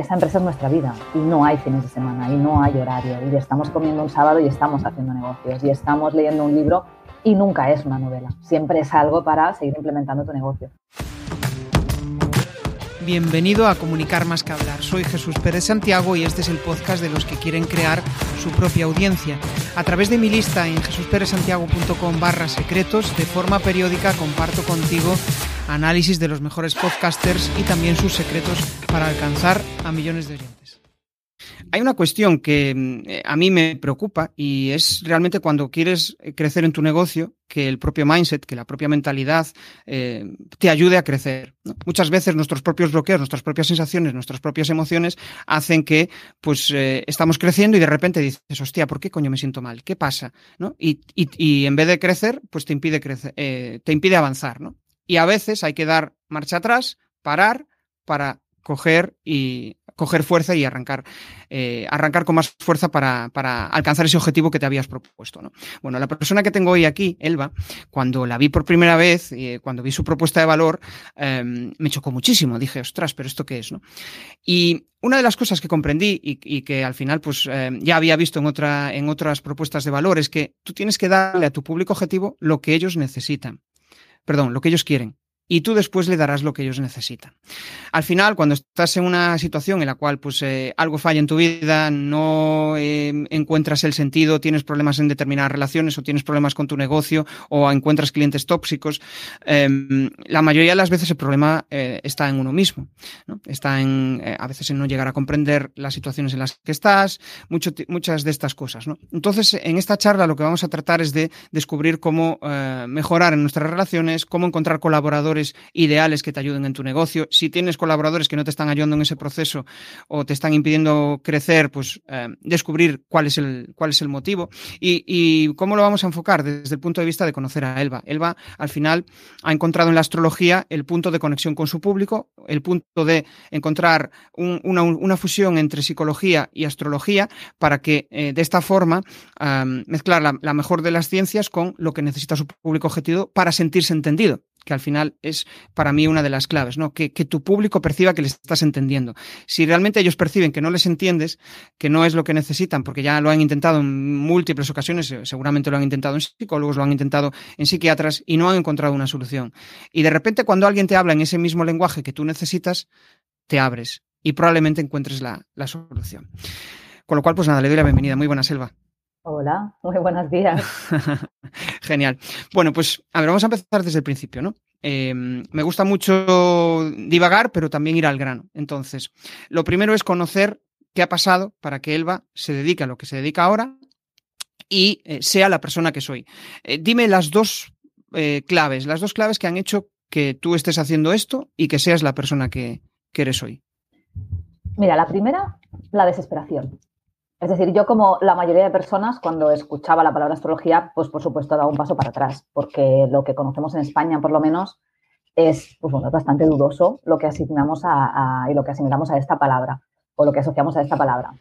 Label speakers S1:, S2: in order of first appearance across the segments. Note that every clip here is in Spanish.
S1: esa empresa es nuestra vida y no hay fines de semana y no hay horario y estamos comiendo un sábado y estamos haciendo negocios y estamos leyendo un libro y nunca es una novela, siempre es algo para seguir implementando tu negocio.
S2: Bienvenido a Comunicar más que hablar. Soy Jesús Pérez Santiago y este es el podcast de los que quieren crear su propia audiencia. A través de mi lista en jesusperezsantiago.com barra secretos, de forma periódica comparto contigo análisis de los mejores podcasters y también sus secretos para alcanzar a millones de oyentes. Hay una cuestión que mm, eh, a mí me preocupa y es realmente cuando quieres eh, crecer en tu negocio, que el propio mindset, que la propia mentalidad eh, te ayude a crecer. Muchas veces nuestros propios bloqueos, nuestras propias sensaciones, nuestras propias emociones hacen que pues estamos creciendo y de repente dices, hostia, ¿por qué coño me siento mal? ¿Qué pasa? Y, y, en vez de crecer, pues te impide, crecer, te impide avanzar. ¿no? Y a veces hay que dar marcha atrás, parar para coger y coger fuerza y arrancar, eh, arrancar con más fuerza para, para, alcanzar ese objetivo que te habías propuesto. ¿no? Bueno, la persona que tengo hoy aquí, Elba, cuando la vi por primera vez, eh, cuando vi su propuesta de valor, em, me chocó muchísimo. Dije, ostras, pero ¿esto qué es? ¿no? Y una de las cosas que comprendí y, que al final pues em, ya había visto en, otra, en otras propuestas de valor es que tú tienes que darle a tu público objetivo lo que ellos necesitan. Perdón, lo que ellos quieren y tú después le darás lo que ellos necesitan. Al final, cuando estás en una situación en la cual pues, eh, algo falla en tu vida, no eh, encuentras el sentido, tienes problemas en determinadas relaciones o tienes problemas con tu negocio o encuentras clientes tóxicos, em, la mayoría de las veces el problema eh, está en uno mismo. Está en, a veces en no llegar a comprender las situaciones en las que estás, muchas de estas cosas. Entonces, en esta charla lo que vamos a tratar es de descubrir cómo mejorar en nuestras relaciones, cómo encontrar colaboradores ideales que te ayuden en tu negocio. Si tienes colaboradores que no te están ayudando en ese proceso o te están impidiendo crecer, pues eh, descubrir cuál es el, cuál es el motivo. Y, cómo lo vamos a enfocar desde el punto de vista de conocer a Elba. Elba, al final, ha encontrado en la astrología el punto de conexión con su público, el punto de encontrar una, fusión entre psicología y astrología para que eh, de esta forma mezclar la mejor de las ciencias con lo que necesita su público objetivo para sentirse entendido que al final es para mí una de las claves, ¿no? Que, tu público perciba que les estás entendiendo. Si realmente ellos perciben que no les entiendes, que no es lo que necesitan, porque ya lo han intentado en múltiples ocasiones, eh, seguramente lo han intentado en psicólogos, lo han intentado en psiquiatras y no han encontrado una solución. Y de repente cuando alguien te habla en ese mismo lenguaje que tú necesitas, te abres y probablemente encuentres la, la solución. Con lo cual, pues nada, le doy la bienvenida. Muy buena, Selva.
S1: Hola, muy buenos días.
S2: Genial. Bueno, pues a ver, vamos a empezar desde el principio, ¿no? Em, me gusta mucho divagar, pero también ir al grano. Entonces, lo primero es conocer qué ha pasado para que Elba se dedique a lo que se dedica ahora y eh, sea la persona que soy. Eh, dime las dos eh, claves, las dos claves que han hecho que tú estés haciendo esto y que seas la persona que eres hoy.
S1: Mira, la primera, la desesperación. Es decir, yo como la mayoría de personas, cuando escuchaba la palabra astrología, pues por supuesto daba un paso para atrás, porque lo que conocemos en España, por lo menos, es pues bueno, bastante dudoso lo que asignamos a, y lo que asimilamos a esta palabra o lo que asociamos a esta palabra.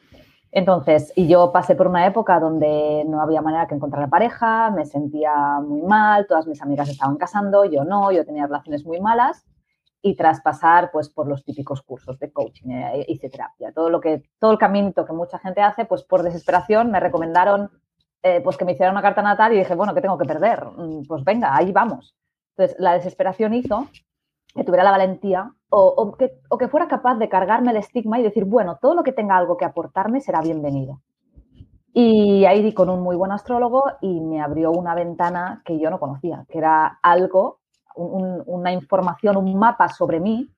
S1: Entonces, y yo pasé por una época donde no había manera que encontrar pareja, me sentía muy mal, todas mis amigas estaban casando, yo no, yo tenía relaciones muy malas y tras pasar pues, por los típicos cursos de coaching, eh, hice terapia, todo, lo que, todo el caminito que mucha gente hace, pues por desesperación me recomendaron eh, pues que me hiciera una carta natal y dije, bueno, ¿qué tengo que perder? Mm, pues venga, ahí vamos. Entonces, la desesperación hizo que tuviera la valentía o, que, o que fuera capaz de cargarme el estigma y decir, bueno, todo lo que tenga algo que aportarme será bienvenido. Y ahí di con un muy buen astrólogo y me abrió una ventana que yo no conocía, que era algo una información, un mapa sobre mí,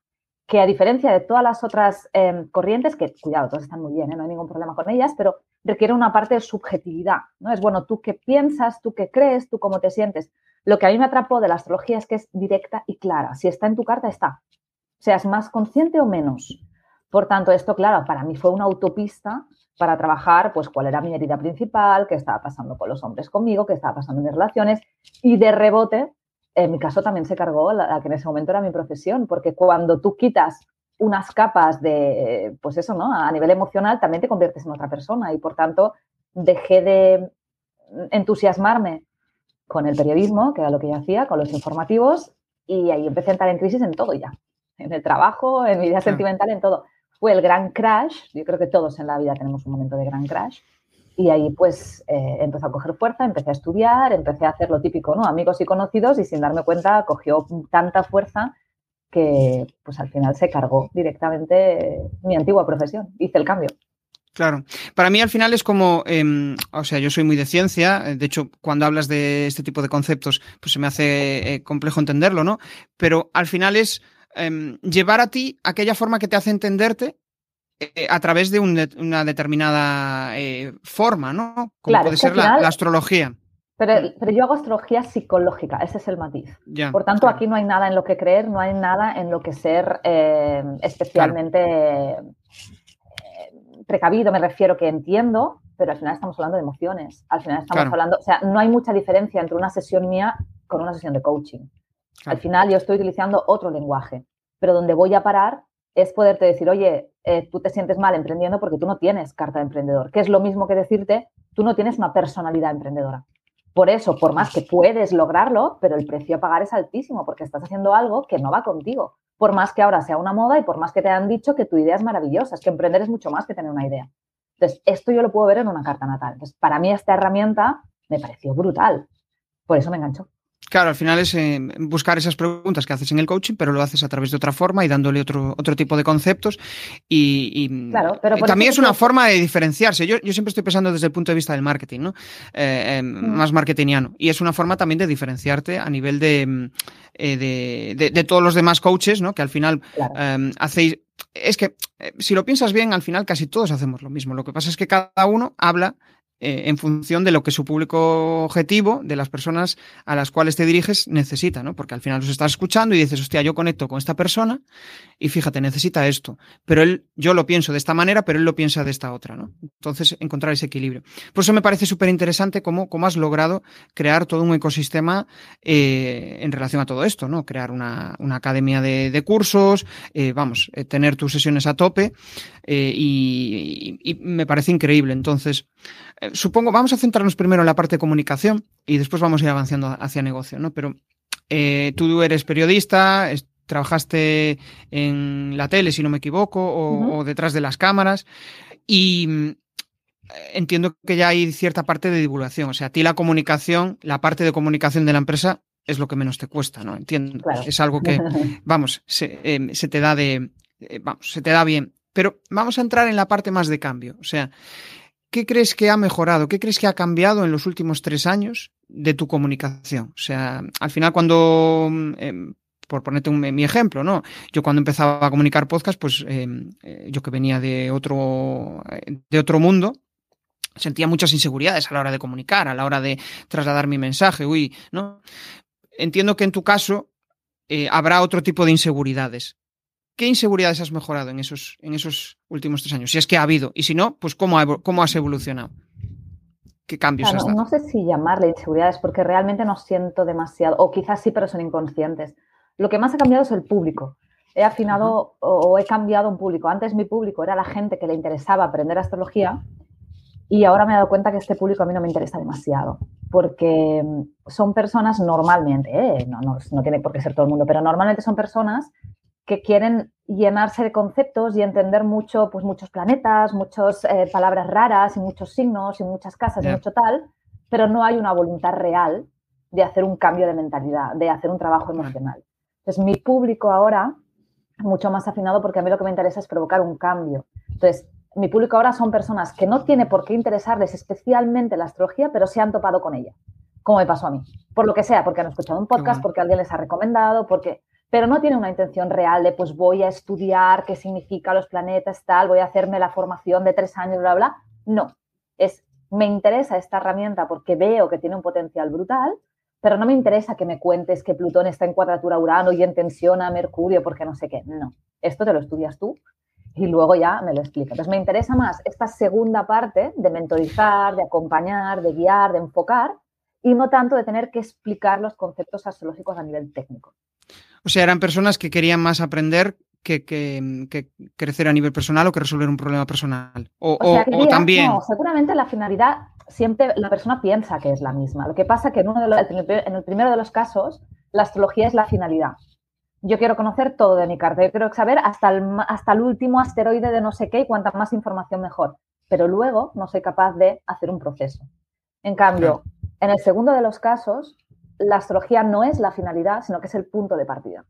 S1: que a diferencia de todas las otras em, corrientes, que cuidado, todas están muy bien, ¿eh? no hay ningún problema con ellas, pero requiere una parte de subjetividad. ¿no? Es bueno, tú qué piensas, tú qué crees, tú cómo te sientes. Lo que a mí me atrapó de la astrología es que es directa y clara. Si está en tu carta, está. Seas más consciente o menos. Por tanto, esto, claro, para mí fue una autopista para trabajar, pues, cuál era mi herida principal, qué estaba pasando con los hombres conmigo, qué estaba pasando en mis relaciones, y de rebote, en mi caso también se cargó la, que en ese momento era mi profesión, porque cuando tú quitas unas capas de, pues eso, ¿no? A nivel emocional también te conviertes en otra persona y por tanto dejé de entusiasmarme con el periodismo, que era lo que yo hacía, con los informativos y ahí empecé a entrar en crisis en todo ya, en el trabajo, en mi vida sentimental, en todo. fue el gran crash. Yo creo que todos en la vida tenemos un momento de gran crash. Y ahí pues eh, empezó a coger fuerza, empecé a estudiar, empecé a hacer lo típico, ¿no? Amigos y conocidos y sin darme cuenta cogió tanta fuerza que pues al final se cargó directamente mi antigua profesión. Hice el cambio.
S2: Claro. Para mí al final es como, em, o sea, yo soy muy de ciencia, de hecho, cuando hablas de este tipo de conceptos, pues se me hace eh, complejo entenderlo, ¿no? Pero al final es em, llevar a ti aquella forma que te hace entenderte eh, a través de una determinada eh, forma, ¿no? Como puede ser la, astrología.
S1: Pero, pero, yo hago astrología psicológica, ese es el matiz. Por tanto, aquí no hay nada en lo que creer, no hay nada en lo que ser especialmente precavido me refiero que entiendo, pero al final estamos hablando de emociones. Al final estamos hablando, o sea, no hay mucha diferencia entre una sesión mía con una sesión de coaching. Al final yo estoy utilizando otro lenguaje, pero donde voy a parar es poderte decir, oye, eh, tú te sientes mal emprendiendo porque tú no tienes carta de emprendedor, que es lo mismo que decirte, tú no tienes una personalidad emprendedora. Por eso, por más que puedes lograrlo, pero el precio a pagar es altísimo porque estás haciendo algo que no va contigo por más que ahora sea una moda y por más que te han dicho que tu idea es maravillosa. Es que emprender es mucho más que tener una idea. Entonces, esto yo lo puedo ver en una carta natal. Entonces, para mí esta herramienta me pareció brutal. Por eso me enganchó.
S2: Claro, al final es eh, buscar esas preguntas que haces en el coaching, pero lo haces a través de otra forma y dándole otro, otro tipo de conceptos. Y, claro, pero también es una forma de diferenciarse. Yo, yo, siempre estoy pensando desde el punto de vista del marketing, ¿no? Eh, em, mm. Más marketingiano. Y es una forma también de diferenciarte a nivel de, mm, eh, de, todos los demás coaches, ¿no? Que al final em, hacéis. Es que, si lo piensas bien, al final casi todos hacemos lo mismo. Lo que pasa es que cada uno habla eh, en función de lo que su público objetivo, de las personas a las cuales te diriges, necesita, ¿no? Porque al final los estás escuchando y dices, hostia, yo conecto con esta persona y fíjate, necesita esto. Pero él, yo lo pienso de esta manera, pero él lo piensa de esta otra, ¿no? Entonces, encontrar ese equilibrio. Por eso me parece súper interesante cómo, cómo, has logrado crear todo un ecosistema eh, en relación a todo esto, ¿no? Crear una, una academia de, de cursos, eh, vamos, tener tus sesiones a tope y, me parece increíble. Entonces, supongo, vamos a centrarnos primero en la parte de comunicación y después vamos a ir avanzando hacia negocio, ¿no? Pero eh, tú eres periodista, trabajaste en la tele, si no me equivoco, o, detrás de las cámaras, y mm, entiendo que ya hay cierta parte de divulgación. O sea, a ti la comunicación, la parte de comunicación de la empresa es lo que menos te cuesta, ¿no? Entiendo. Es algo que, vamos, se, eh, se te da de, vamos, se te da bien. Pero vamos a entrar en la parte más de cambio. O sea, ¿qué crees que ha mejorado? ¿Qué crees que ha cambiado en los últimos tres años de tu comunicación? O sea, al final cuando... Em, por ponerte un, mi ejemplo, ¿no? Yo cuando empezaba a comunicar podcast, pues em, eh, yo que venía de otro, de otro mundo, sentía muchas inseguridades a la hora de comunicar, a la hora de trasladar mi mensaje, uy, ¿no? Entiendo que en tu caso eh, habrá otro tipo de inseguridades. ¿Qué inseguridades has mejorado en esos, en esos últimos tres años? Si es que ha habido. Y si no, pues ¿cómo, cómo has evolucionado? ¿Qué cambios has dado?
S1: No sé si llamarle inseguridades porque realmente no siento demasiado, o quizás sí, pero son inconscientes. Lo que más ha cambiado es el público. He afinado o he cambiado un público. Antes mi público era la gente que le interesaba aprender astrología y ahora me he dado cuenta que este público a mí no me interesa demasiado porque son personas normalmente, ¿eh? no, no, no tiene por qué ser todo el mundo, pero normalmente son personas que quieren llenarse de conceptos y entender mucho, pues muchos planetas, muchas eh, palabras raras y muchos signos y muchas casas y mucho tal, pero no hay una voluntad real de hacer un cambio de mentalidad, de hacer un trabajo emocional. Entonces, mi público ahora, mucho más afinado, porque a mí lo que me interesa es provocar un cambio. Entonces, mi público ahora son personas que no tiene por qué interesarles especialmente la astrología, pero se han topado con ella, como me pasó a mí. Por lo que sea, porque han escuchado un podcast, porque alguien les ha recomendado, porque pero no tiene una intención real de pues voy a estudiar qué significa los planetas, tal, voy a hacerme la formación de tres años, bla, bla. No, es me interesa esta herramienta porque veo que tiene un potencial brutal, pero no me interesa que me cuentes que Plutón está en cuadratura Urano y en tensión a Mercurio porque no sé qué. No, esto te lo estudias tú y luego ya me lo explicas. Entonces me interesa más esta segunda parte de mentorizar, de acompañar, de guiar, de enfocar y no tanto de tener que explicar los conceptos astrológicos a nivel técnico.
S2: O sea, eran personas que querían más aprender que, crecer a nivel personal o que resolver un problema personal. O, también. No,
S1: seguramente la finalidad siempre la persona piensa que es la misma. Lo que pasa que en, uno de en el primero de los casos, la astrología es la finalidad. yo quiero conocer todo de mi carta, yo quiero saber hasta el, hasta el último asteroide de no sé qué y cuanta más información mejor. Pero luego no soy capaz de hacer un proceso. En cambio, en el segundo de los casos, la astrología no es la finalidad, sino que es el punto de partida.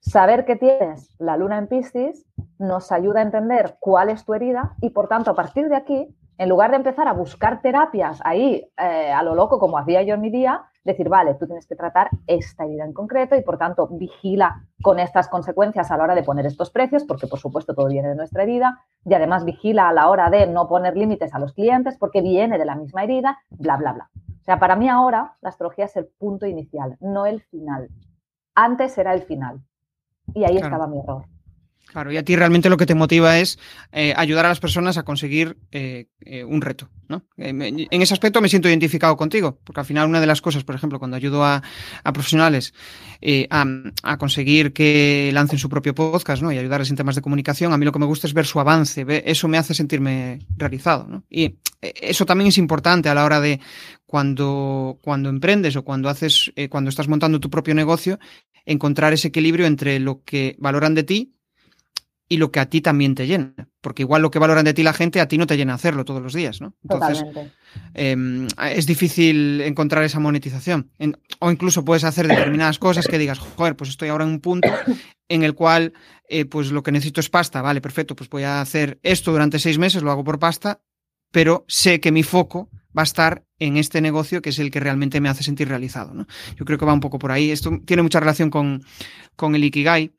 S1: Saber que tienes la luna en Piscis nos ayuda a entender cuál es tu herida y, por tanto, a partir de aquí, en lugar de empezar a buscar terapias ahí eh, a lo loco como hacía yo en mi día, decir, vale, tú tienes que tratar esta herida en concreto y, por tanto, vigila con estas consecuencias a la hora de poner estos precios, porque, por supuesto, todo viene de nuestra herida, y además vigila a la hora de no poner límites a los clientes porque viene de la misma herida, bla, bla, bla. O sea, para mí ahora la astrología es el punto inicial, no el final. Antes era el final. Y ahí estaba mi error.
S2: Claro, y a ti realmente lo que te motiva es eh, ayudar a las personas a conseguir eh, eh, un reto, ¿no? en ese aspecto me siento identificado contigo, porque al final una de las cosas, por ejemplo, cuando ayudo a, profesionales a, conseguir que lancen su propio podcast, ¿no? Y ayudarles en temas de comunicación, a mí lo que me gusta es ver su avance, eso me hace sentirme realizado, ¿no? Y eso también es importante a la hora de cuando, cuando emprendes o cuando haces, cuando estás montando tu propio negocio, encontrar ese equilibrio entre lo que valoran de ti y lo que a ti también te llena. Porque igual lo que valoran de ti la gente, a ti no te llena hacerlo todos los días, ¿no?
S1: Entonces,
S2: em, es difícil encontrar esa monetización. o incluso puedes hacer determinadas cosas que digas, joder, pues estoy ahora en un punto en el cual, eh, pues lo que necesito es pasta. Vale, perfecto, pues voy a hacer esto durante seis meses, lo hago por pasta, pero sé que mi foco va a estar en este negocio que es el que realmente me hace sentir realizado. ¿no? Yo creo que va un poco por ahí. Esto tiene mucha relación con, con el Ikigai.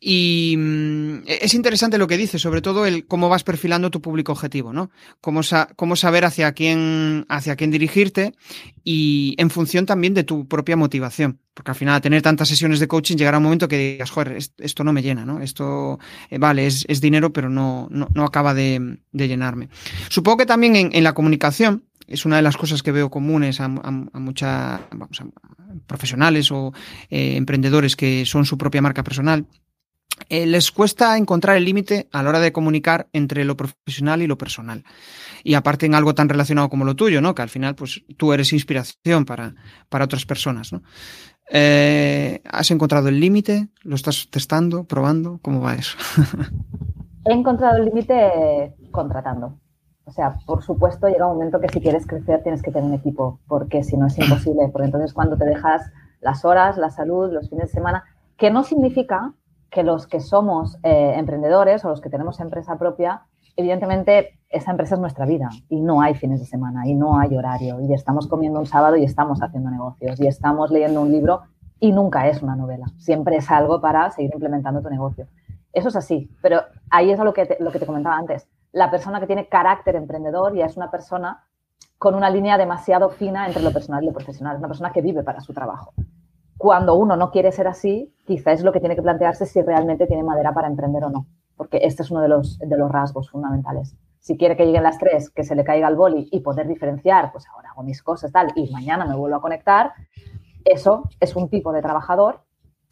S2: Y mm, es interesante lo que dices, sobre todo el cómo vas perfilando tu público objetivo, ¿no? Cómo, cómo saber hacia quién, hacia quién dirigirte y en función también de tu propia motivación. Porque al final, tener tantas sesiones de coaching, llegará un momento que digas, joder, esto no me llena, ¿no? Esto, eh, vale, es, es, dinero, pero no, no, no acaba de, de, llenarme. Supongo que también en, en, la comunicación, es una de las cosas que veo comunes a, a, a muchas, a profesionales o eh, emprendedores que son su propia marca personal eh, les cuesta encontrar el límite a la hora de comunicar entre lo profesional y lo personal. Y aparte en algo tan relacionado como lo tuyo, ¿no? Que al final, pues tú eres inspiración para, para otras personas, ¿no? Eh, ¿Has encontrado el límite? ¿Lo estás testando, probando? ¿Cómo va eso?
S1: He encontrado el límite contratando. O sea, por supuesto, llega un momento que si quieres crecer tienes que tener un equipo, porque si no es imposible. Porque entonces cuando te dejas las horas, la salud, los fines de semana, que no significa que los que somos eh, emprendedores o los que tenemos empresa propia, evidentemente esa empresa es nuestra vida y no hay fines de semana y no hay horario y estamos comiendo un sábado y estamos haciendo negocios y estamos leyendo un libro y nunca es una novela, siempre es algo para seguir implementando tu negocio. Eso es así, pero ahí es lo que lo que te comentaba antes. La persona que tiene carácter emprendedor ya es una persona con una línea demasiado fina entre lo personal y lo profesional, es una persona que vive para su trabajo cuando uno no quiere ser así, quizá es lo que tiene que plantearse si realmente tiene madera para emprender o no, porque este es uno de los, de los rasgos fundamentales. Si quiere que lleguen las tres, que se le caiga el boli y poder diferenciar, pues ahora hago mis cosas tal y mañana me vuelvo a conectar, eso es un tipo de trabajador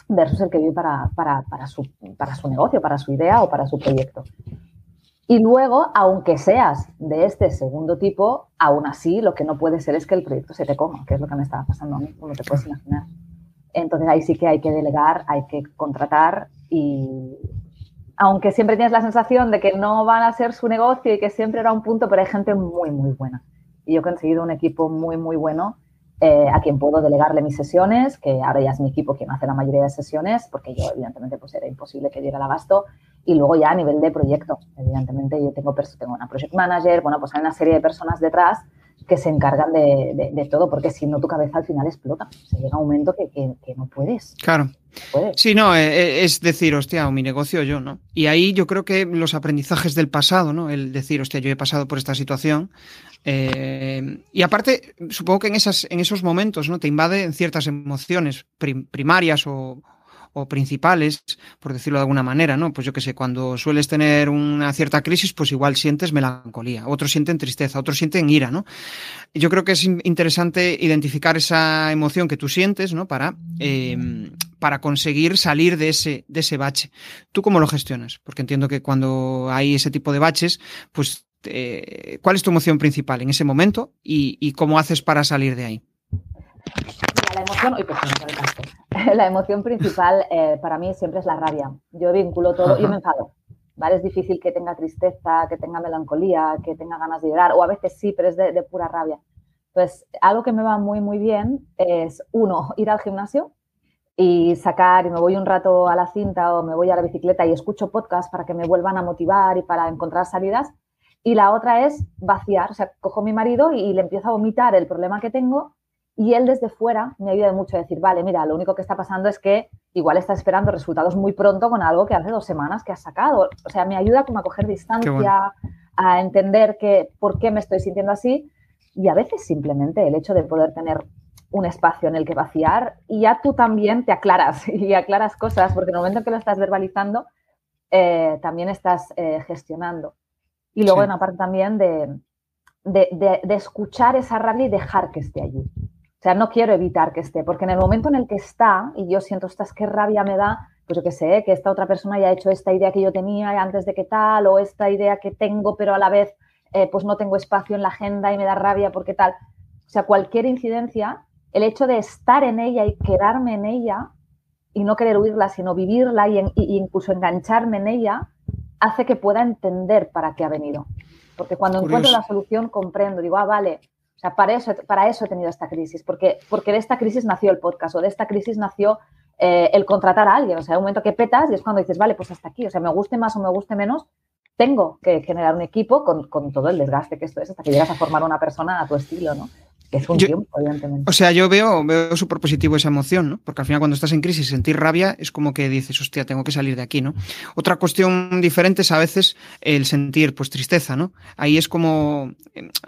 S1: versus el que vive para, para, para, su, para su negocio, para su idea o para su proyecto. Y luego, aunque seas de este segundo tipo, aún así lo que no puede ser es que el proyecto se te coma, que es lo que me estaba pasando a mí, como te puedes imaginar. Entonces ahí sí que hay que delegar, hay que contratar y aunque siempre tienes la sensación de que no van a ser su negocio y que siempre era un punto, pero hay gente muy, muy buena. Y yo he conseguido un equipo muy, muy bueno eh, a quien puedo delegarle mis sesiones, que ahora ya es mi equipo quien hace la mayoría de sesiones, porque yo evidentemente pues era imposible que diera el abasto. Y luego ya a nivel de proyecto, evidentemente yo tengo, tengo una project manager, bueno, pues hay una serie de personas detrás que se encargan de, todo, porque si no tu cabeza al final explota. Se llega un momento que, no puedes.
S2: Claro. Sí, no, eh, eh, es decir, hostia, o mi negocio yo, ¿no? Y ahí yo creo que los aprendizajes del pasado, ¿no? El decir, hostia, yo he pasado por esta situación. Eh, y aparte, supongo que en, esas, en esos momentos, ¿no? Te invaden ciertas emociones primarias o, o principales, por decirlo de alguna manera, ¿no? Pues yo que sé, cuando sueles tener una cierta crisis, pues igual sientes melancolía, otros sienten tristeza, otros sienten ira, ¿no? Yo creo que es interesante identificar esa emoción que tú sientes, ¿no? Para, eh, para conseguir salir de ese, de ese bache. ¿Tú cómo lo gestionas? Porque entiendo que cuando hay ese tipo de baches, pues, eh, ¿cuál es tu emoción principal en ese momento y cómo haces para salir de ahí?
S1: La emoción, la emoción principal eh, para mí siempre es la rabia. Yo vinculo todo, yo me enfado. ¿vale? Es difícil que tenga tristeza, que tenga melancolía, que tenga ganas de llorar, o a veces sí, pero es de, pura rabia. Entonces, algo que me va muy, muy bien es, uno, ir al gimnasio y sacar, y me voy un rato a la cinta o me voy a la bicicleta y escucho podcast para que me vuelvan a motivar y para encontrar salidas. Y la otra es vaciar, o sea, cojo a mi marido y le empiezo a vomitar el problema que tengo y él desde fuera me ayuda mucho a decir, vale, mira, lo único que está pasando es que igual está esperando resultados muy pronto con algo que hace dos semanas que has sacado. O sea, me ayuda como a coger distancia, a entender que por qué me estoy sintiendo así y a veces simplemente el hecho de poder tener un espacio en el que vaciar y ya tú también te aclaras y aclaras cosas porque en el momento que lo estás verbalizando eh, también estás eh, gestionando. Y luego en la parte también de, de, de escuchar esa rabia y dejar que esté allí. O sea, no quiero evitar que esté, porque en el momento en el que está, y yo siento, estas qué rabia me da, pues yo qué sé, que esta otra persona haya hecho esta idea que yo tenía antes de que tal, o esta idea que tengo, pero a la vez eh, pues no tengo espacio en la agenda y me da rabia porque tal. O sea, cualquier incidencia, el hecho de estar en ella y quedarme en ella y no querer huirla, sino vivirla y, incluso engancharme en ella, hace que pueda entender para qué ha venido. Porque cuando encuentro la solución comprendo, digo, ah, vale, o sea, para eso, para eso he tenido esta crisis, porque, porque de esta crisis nació el podcast o de esta crisis nació eh, el contratar a alguien. O sea, hay un momento que petas y es cuando dices, vale, pues hasta aquí. O sea, me guste más o me guste menos, tengo que generar un equipo con, con todo el desgaste que esto es hasta que llegas a formar una persona a tu estilo, ¿no? Es un tiempo, evidentemente.
S2: O sea, yo veo, veo súper positivo esa emoción, ¿no? Porque al final cuando estás en crisis, sentir rabia es como que dices, hostia, tengo que salir de aquí, ¿no? Otra cuestión diferente es a veces el sentir, pues, tristeza, ¿no? Ahí es como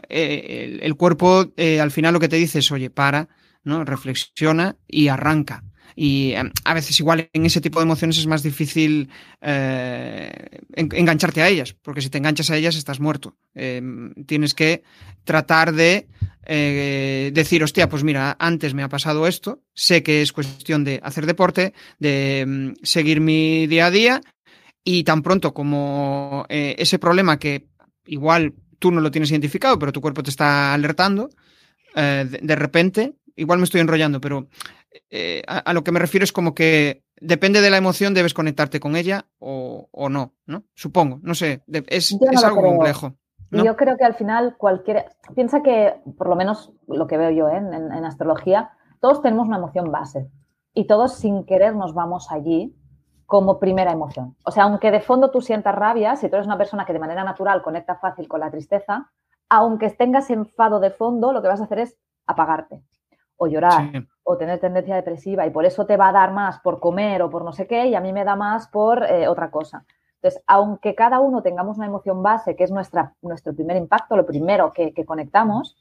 S2: eh, el, cuerpo, eh, al final lo que te dice es, oye, para, ¿no? Reflexiona y arranca. Y em, a veces igual en ese tipo de emociones es más difícil eh, engancharte a ellas, porque si te enganchas a ellas estás muerto. Em, tienes que tratar de eh, decir, hostia, pues mira, antes me ha pasado esto, sé que es cuestión de hacer deporte, de em, seguir mi día a día y tan pronto como eh, ese problema que igual tú no lo tienes identificado, pero tu cuerpo te está alertando, de repente igual me estoy enrollando, pero eh, a, lo que me refiero es como que depende de la emoción, debes conectarte con ella o, no, ¿no? Supongo, no sé, es, algo complejo.
S1: Yo creo que al final cualquier... Piensa que, por lo menos lo que veo yo ¿eh? en, astrología, todos tenemos una emoción base y todos sin querer nos vamos allí como primera emoción. O sea, aunque de fondo tú sientas rabia, si tú eres una persona que de manera natural conecta fácil con la tristeza, aunque tengas enfado de fondo, lo que vas a hacer es apagarte o llorar o tener tendencia depresiva y por eso te va a dar más por comer o por no sé qué y a mí me da más por eh, otra cosa. Entonces, aunque cada uno tengamos una emoción base, que es nuestra, nuestro primer impacto, lo primero que, conectamos,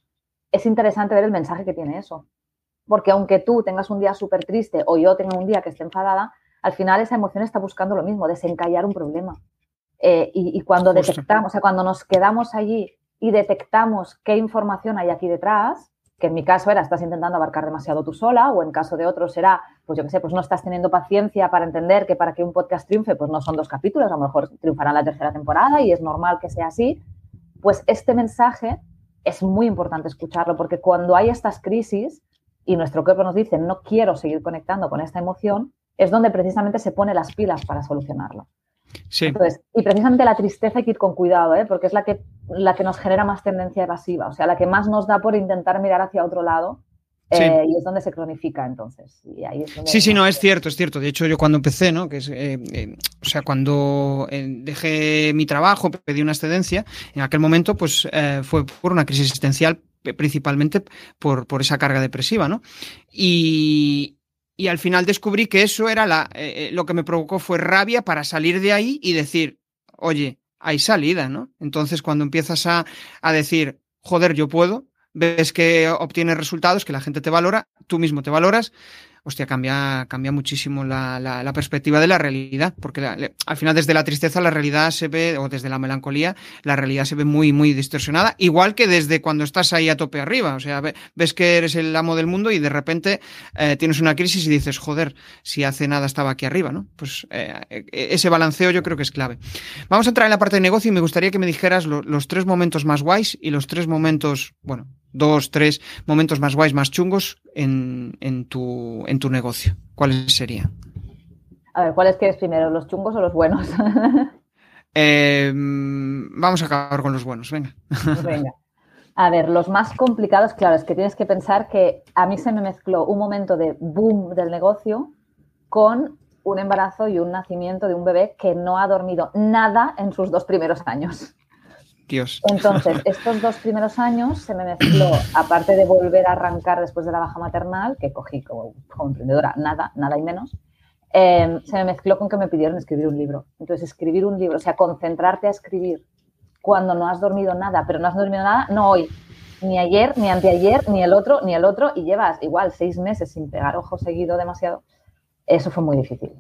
S1: es interesante ver el mensaje que tiene eso. Porque aunque tú tengas un día súper triste o yo tenga un día que esté enfadada, al final esa emoción está buscando lo mismo, desencallar un problema. Eh, y, cuando detectamos, o sea, cuando nos quedamos allí y detectamos qué información hay aquí detrás, que en mi caso era estás intentando abarcar demasiado tú sola o en caso de otros será, pues yo qué sé, pues no estás teniendo paciencia para entender que para que un podcast triunfe pues no son dos capítulos, a lo mejor triunfará la tercera temporada y es normal que sea así, pues este mensaje es muy importante escucharlo porque cuando hay estas crisis y nuestro cuerpo nos dice no quiero seguir conectando con esta emoción, es donde precisamente se pone las pilas para solucionarlo. Sí. y precisamente la tristeza hay que ir con cuidado, ¿eh? porque es la que, la que nos genera más tendencia evasiva, o sea, la que más nos da por intentar mirar hacia otro lado. Eh, y es donde se cronifica entonces.
S2: sí, sí, no, es cierto, es cierto. De hecho, yo cuando empecé, ¿no? Que es, eh, o sea, cuando dejé mi trabajo, pedí una excedencia, en aquel momento, pues fue por una crisis existencial, principalmente por, por esa carga depresiva, ¿no? Y, y al final descubrí que eso era la, eh, eh, lo que me provocó fue rabia para salir de ahí y decir, oye, hay salida, ¿no? Entonces cuando empiezas a, a decir, joder, yo puedo, ves que obtienes resultados, que la gente te valora, tú mismo te valoras, hostia, cambia, cambia muchísimo la, la, perspectiva de la realidad, porque al final desde la tristeza la realidad se ve, o desde la melancolía, la realidad se ve muy, muy distorsionada, igual que desde cuando estás ahí a tope arriba, o sea, ves que eres el amo del mundo y de repente eh, tienes una crisis y dices, joder, si hace nada estaba aquí arriba, ¿no? Pues eh, ese balanceo yo creo que es clave. Vamos a entrar en la parte de negocio y me gustaría que me dijeras los tres momentos más guays y los tres momentos, bueno, dos, tres momentos más guays, más chungos en, en, tu, en tu negocio? ¿Cuáles serían?
S1: A ver, ¿cuáles quieres primero, los chungos o los buenos?
S2: eh, vamos a acabar con los buenos, venga.
S1: Venga. A ver, los más complicados, claro, es que tienes que pensar que a mí se me mezcló un momento de boom del negocio con un embarazo y un nacimiento de un bebé que no ha dormido nada en sus dos primeros años.
S2: Dios.
S1: Entonces, estos dos primeros años se me mezcló, aparte de volver a arrancar después de la baja maternal, que cogí como, emprendedora, nada, nada y menos, em, se me mezcló con que me pidieron escribir un libro. Entonces, escribir un libro, o sea, concentrarte a escribir cuando no has dormido nada, pero no has dormido nada, no hoy, ni ayer, ni anteayer, ni el otro, ni el otro, y llevas igual seis meses sin pegar ojo seguido demasiado, eso fue muy difícil.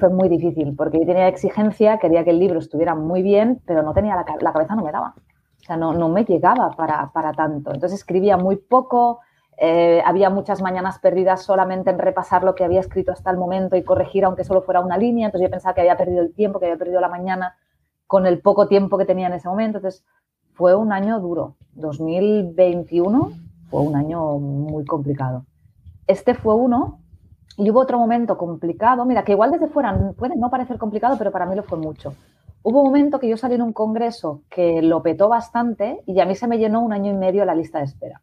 S1: Fue muy difícil porque yo tenía exigencia, quería que el libro estuviera muy bien, pero no tenía la, cabeza, no me daba. O sea, no, no me llegaba para, para, tanto. Entonces escribía muy poco, eh, había muchas mañanas perdidas solamente en repasar lo que había escrito hasta el momento y corregir, aunque solo fuera una línea. Entonces yo pensaba que había perdido el tiempo, que había perdido la mañana con el poco tiempo que tenía en ese momento. Entonces fue un año duro. 2021 fue un año muy complicado. Este fue uno y hubo otro momento complicado, mira, que igual desde fuera puede no parecer complicado, pero para mí lo fue mucho. Hubo un momento que yo salí en un congreso que lo petó bastante y a mí se me llenó un año y medio la lista de espera.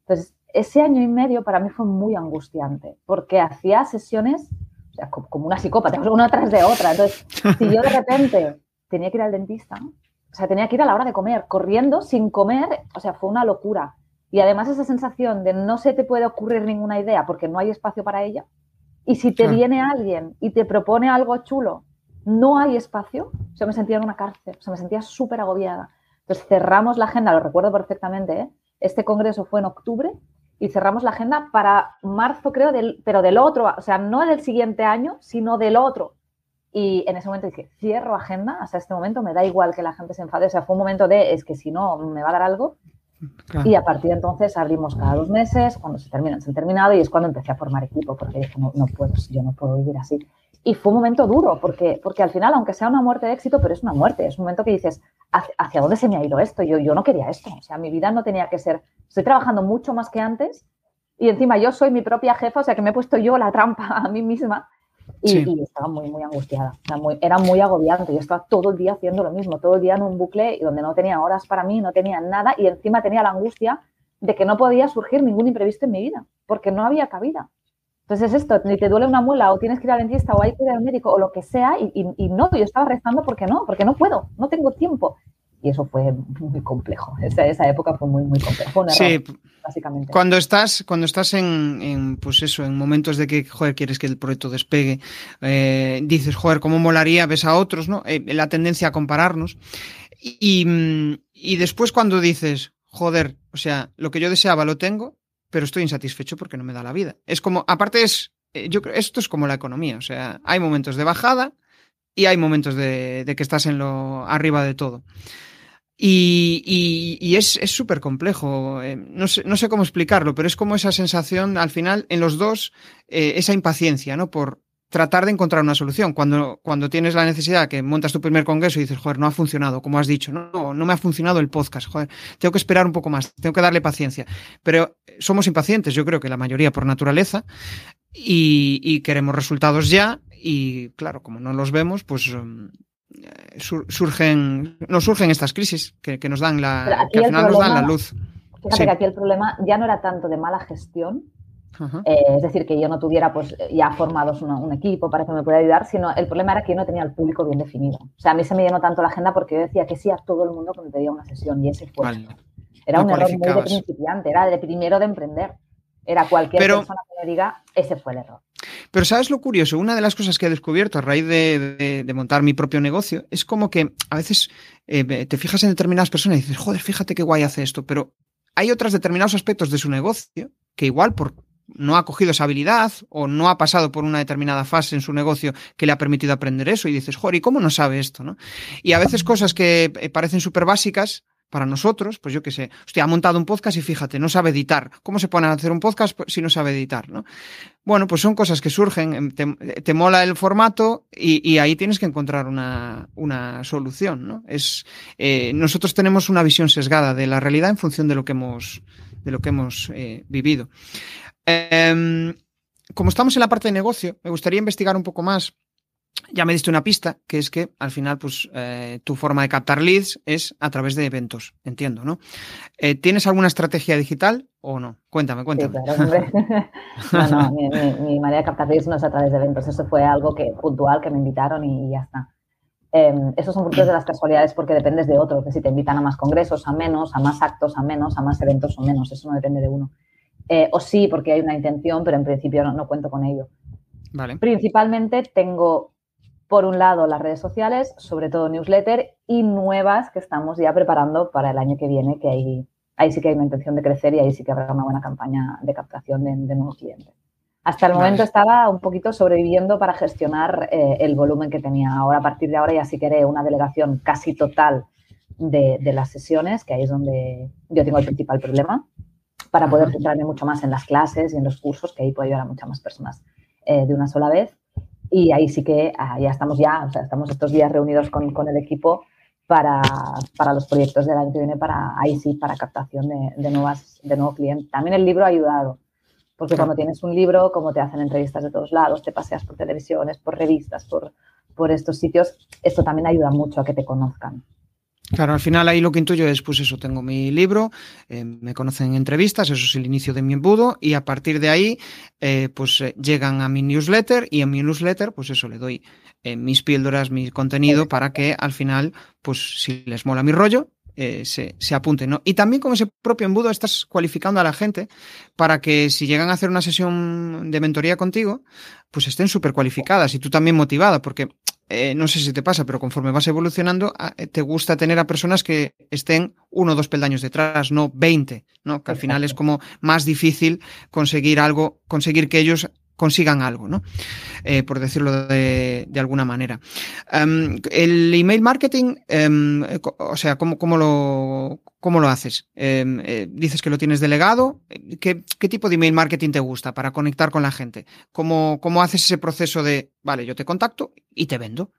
S1: Entonces, ese año y medio para mí fue muy angustiante, porque hacía sesiones o sea, como una psicópata, una tras de otra. Entonces, si yo de repente tenía que ir al dentista, o sea, tenía que ir a la hora de comer, corriendo, sin comer, o sea, fue una locura. Y además esa sensación de no se te puede ocurrir ninguna idea porque no hay espacio para ella, y si te viene alguien y te propone algo chulo, no hay espacio, yo me sentía en una cárcel, o sea, me sentía súper agobiada. Entonces cerramos la agenda, lo recuerdo perfectamente, ¿eh? este congreso fue en octubre y cerramos la agenda para marzo, creo, del, pero del otro, o sea, no del siguiente año, sino del otro. Y en ese momento dije, cierro agenda, hasta este momento me da igual que la gente se enfade, o sea, fue un momento de, es que si no, me va a dar algo. Y a partir de entonces abrimos cada dos meses, cuando se terminan, se han terminado y es cuando empecé a formar equipo, porque dije, no, no puedo, yo no puedo vivir así. Y fue un momento duro, porque, porque al final, aunque sea una muerte de éxito, pero es una muerte, es un momento que dices, ¿hacia, dónde se me ha ido esto? Yo, yo no quería esto, o sea, mi vida no tenía que ser, estoy trabajando mucho más que antes y encima yo soy mi propia jefa, o sea, que me he puesto yo la trampa a mí misma y, estaba muy, muy angustiada. era muy agobiante. Yo estaba todo el día haciendo lo mismo, todo el día en un bucle y donde no tenía horas para mí, no tenía nada y encima tenía la angustia de que no podía surgir ningún imprevisto en mi vida, porque no había cabida. Entonces es esto, ni te duele una muela o tienes que ir al dentista o hay que ir al médico o lo que sea y, y, no, yo estaba rezando porque no, porque no puedo, no tengo tiempo. Y eso fue muy complejo. Esa, esa época fue muy, muy compleja. Fue error, básicamente.
S2: Cuando estás, cuando estás en, en, pues eso, en momentos de que, joder, quieres que el proyecto despegue, eh, dices, joder, cómo molaría, ves a otros, ¿no? Eh, la tendencia a compararnos. Y, y después cuando dices, joder, o sea, lo que yo deseaba lo tengo, pero estoy insatisfecho porque no me da la vida. Es como, aparte es, eh, yo creo, esto es como la economía, o sea, hay momentos de bajada y hay momentos de, de que estás en lo arriba de todo. Y, es súper complejo. Eh, no, sé, cómo explicarlo, pero es como esa sensación al final en los dos, eh, esa impaciencia, ¿no? Por tratar de encontrar una solución. Cuando, tienes la necesidad que montas tu primer congreso y dices, joder, no ha funcionado, como has dicho, no, no me ha funcionado el podcast, joder, tengo que esperar un poco más, tengo que darle paciencia. Pero somos impacientes, yo creo que la mayoría por naturaleza, y, y queremos resultados ya, y claro, como no los vemos, pues um, surgen, nos surgen estas crisis que, que nos dan la, que al final nos dan la luz.
S1: Fíjate sí. que aquí el problema ya no era tanto de mala gestión, eh, es decir, que yo no tuviera pues ya formados una, un equipo para que me pudiera ayudar, sino el problema era que yo no tenía el público bien definido. O sea, a mí se me llenó tanto la agenda porque yo decía que sí a todo el mundo que me pedía una sesión y ese fue. Vale. Era no un error muy de principiante, era de primero de emprender. Era cualquier Pero... persona que me diga, ese fue el error.
S2: Pero ¿sabes lo curioso? Una de las cosas que he descubierto a raíz de, de, montar mi propio negocio es como que a veces eh, te fijas en determinadas personas y dices, joder, fíjate qué guay hace esto, pero hay otros determinados aspectos de su negocio que igual por no ha cogido esa habilidad o no ha pasado por una determinada fase en su negocio que le ha permitido aprender eso y dices, joder, ¿y cómo no sabe esto? ¿no? Y a veces cosas que eh, parecen súper básicas para nosotros, pues yo qué sé, hostia, ha montado un podcast y fíjate, no sabe editar. ¿Cómo se pone a hacer un podcast si no sabe editar? ¿no? Bueno, pues son cosas que surgen, em, te, mola el formato y, ahí tienes que encontrar una, una solución. ¿no? Es, eh, nosotros tenemos una visión sesgada de la realidad en función de lo que hemos de lo que hemos eh, vivido. Em, como estamos en la parte de negocio, me gustaría investigar un poco más ya me diste una pista, que es que al final, pues eh, tu forma de captar leads es a través de eventos, entiendo, ¿no? Eh, ¿Tienes alguna estrategia digital o no? Cuéntame, cuéntame.
S1: no, no, mi, manera de captar leads no es a través de eventos, eso fue algo que puntual que me invitaron y ya está. Eh, esos son frutos de las casualidades porque dependes de otros, que si te invitan a más congresos, a menos, a más actos, a menos, a más eventos o menos, eso no depende de uno. Eh, o sí, porque hay una intención, pero en principio no, no cuento con ello. Vale. Principalmente tengo por un lado, las redes sociales, sobre todo newsletter, y nuevas que estamos ya preparando para el año que viene, que ahí, ahí sí que hay una intención de crecer y ahí sí que habrá una buena campaña de captación de, nuevos clientes. Hasta el momento estaba un poquito sobreviviendo para gestionar eh, el volumen que tenía. Ahora, a partir de ahora, ya sí que una delegación casi total de, las sesiones, que ahí es donde yo tengo el principal problema, para poder centrarme mucho más en las clases y en los cursos, que ahí puedo ayudar a muchas más personas eh, de una sola vez. Y ahí sí que ah, ya estamos ya, estamos estos días reunidos con, con el equipo para, para, los proyectos del año que viene, para ahí sí, para captación de, de, nuevas, de nuevo cliente. También el libro ha ayudado, porque cuando tienes un libro, como te hacen entrevistas de todos lados, te paseas por televisiones, por revistas, por, por estos sitios, esto también ayuda mucho a que te conozcan.
S2: Claro, al final ahí lo que intuyo es, pues eso, tengo mi libro, eh, me conocen en entrevistas, eso es el inicio de mi embudo, y a partir de ahí, eh, pues eh, llegan a mi newsletter, y en mi newsletter, pues eso, le doy mis píldoras, mi contenido, para que al final, pues si les mola mi rollo, se, se, apunten, ¿no? Y también con ese propio embudo estás cualificando a la gente para que si llegan a hacer una sesión de mentoría contigo, pues estén súper cualificadas y tú también motivada, porque eh, no sé si te pasa, pero conforme vas evolucionando, ah, eh, te gusta tener a personas que estén uno o dos peldaños detrás, no 20, ¿no? Que al final es como más difícil conseguir algo, conseguir que ellos consigan algo, ¿no? Eh, por decirlo de, alguna manera. Em, el email marketing, em, o sea, ¿cómo, cómo, lo, ¿Cómo lo haces? Em, eh, dices que lo tienes delegado. ¿Qué, tipo de email marketing te gusta para conectar con la gente? ¿Cómo, ¿Cómo haces ese proceso de, vale, yo te contacto y te vendo?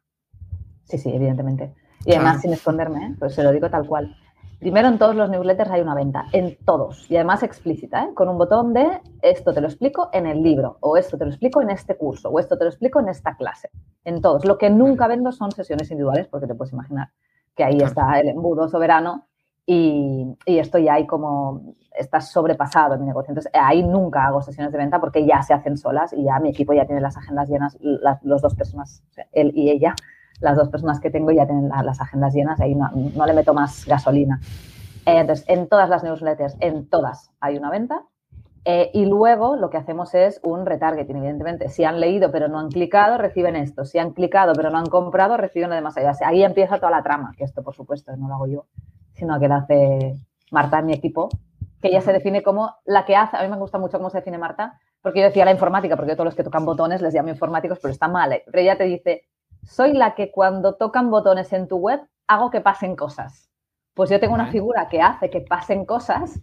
S1: Sí, sí, evidentemente. Y además, sin esconderme, ¿eh? pues se lo digo tal cual. Primero, en todos los newsletters hay una venta, en todos, y además explícita, ¿eh? con un botón de esto te lo explico en el libro, o esto te lo explico en este curso, o esto te lo explico en esta clase. En todos. Lo que nunca vendo son sesiones individuales, porque te puedes imaginar que ahí está el embudo soberano y, esto ya hay como, está sobrepasado en mi negocio. Entonces, ahí nunca hago sesiones de venta porque ya se hacen solas y ya mi equipo ya tiene las agendas llenas, las dos personas, él y ella, las dos personas que tengo ya tienen las agendas llenas, ahí no, no, le meto más gasolina. Eh, entonces, en todas las newsletters, en todas hay una venta. Eh, y luego lo que hacemos es un retargeting, evidentemente. Si han leído pero no han clicado, reciben esto. Si han clicado pero no han comprado, reciben lo demás allá. ahí empieza toda la trama, que esto, por supuesto, no lo hago yo sino que la hace Marta en mi equipo, que ella se define como la que hace, a mí me gusta mucho cómo se define Marta, porque yo decía la informática, porque todos los que tocan botones les llamo informáticos, pero está mal, ¿eh? pero ella te dice, soy la que cuando tocan botones en tu web hago que pasen cosas. Pues yo tengo una figura que hace que pasen cosas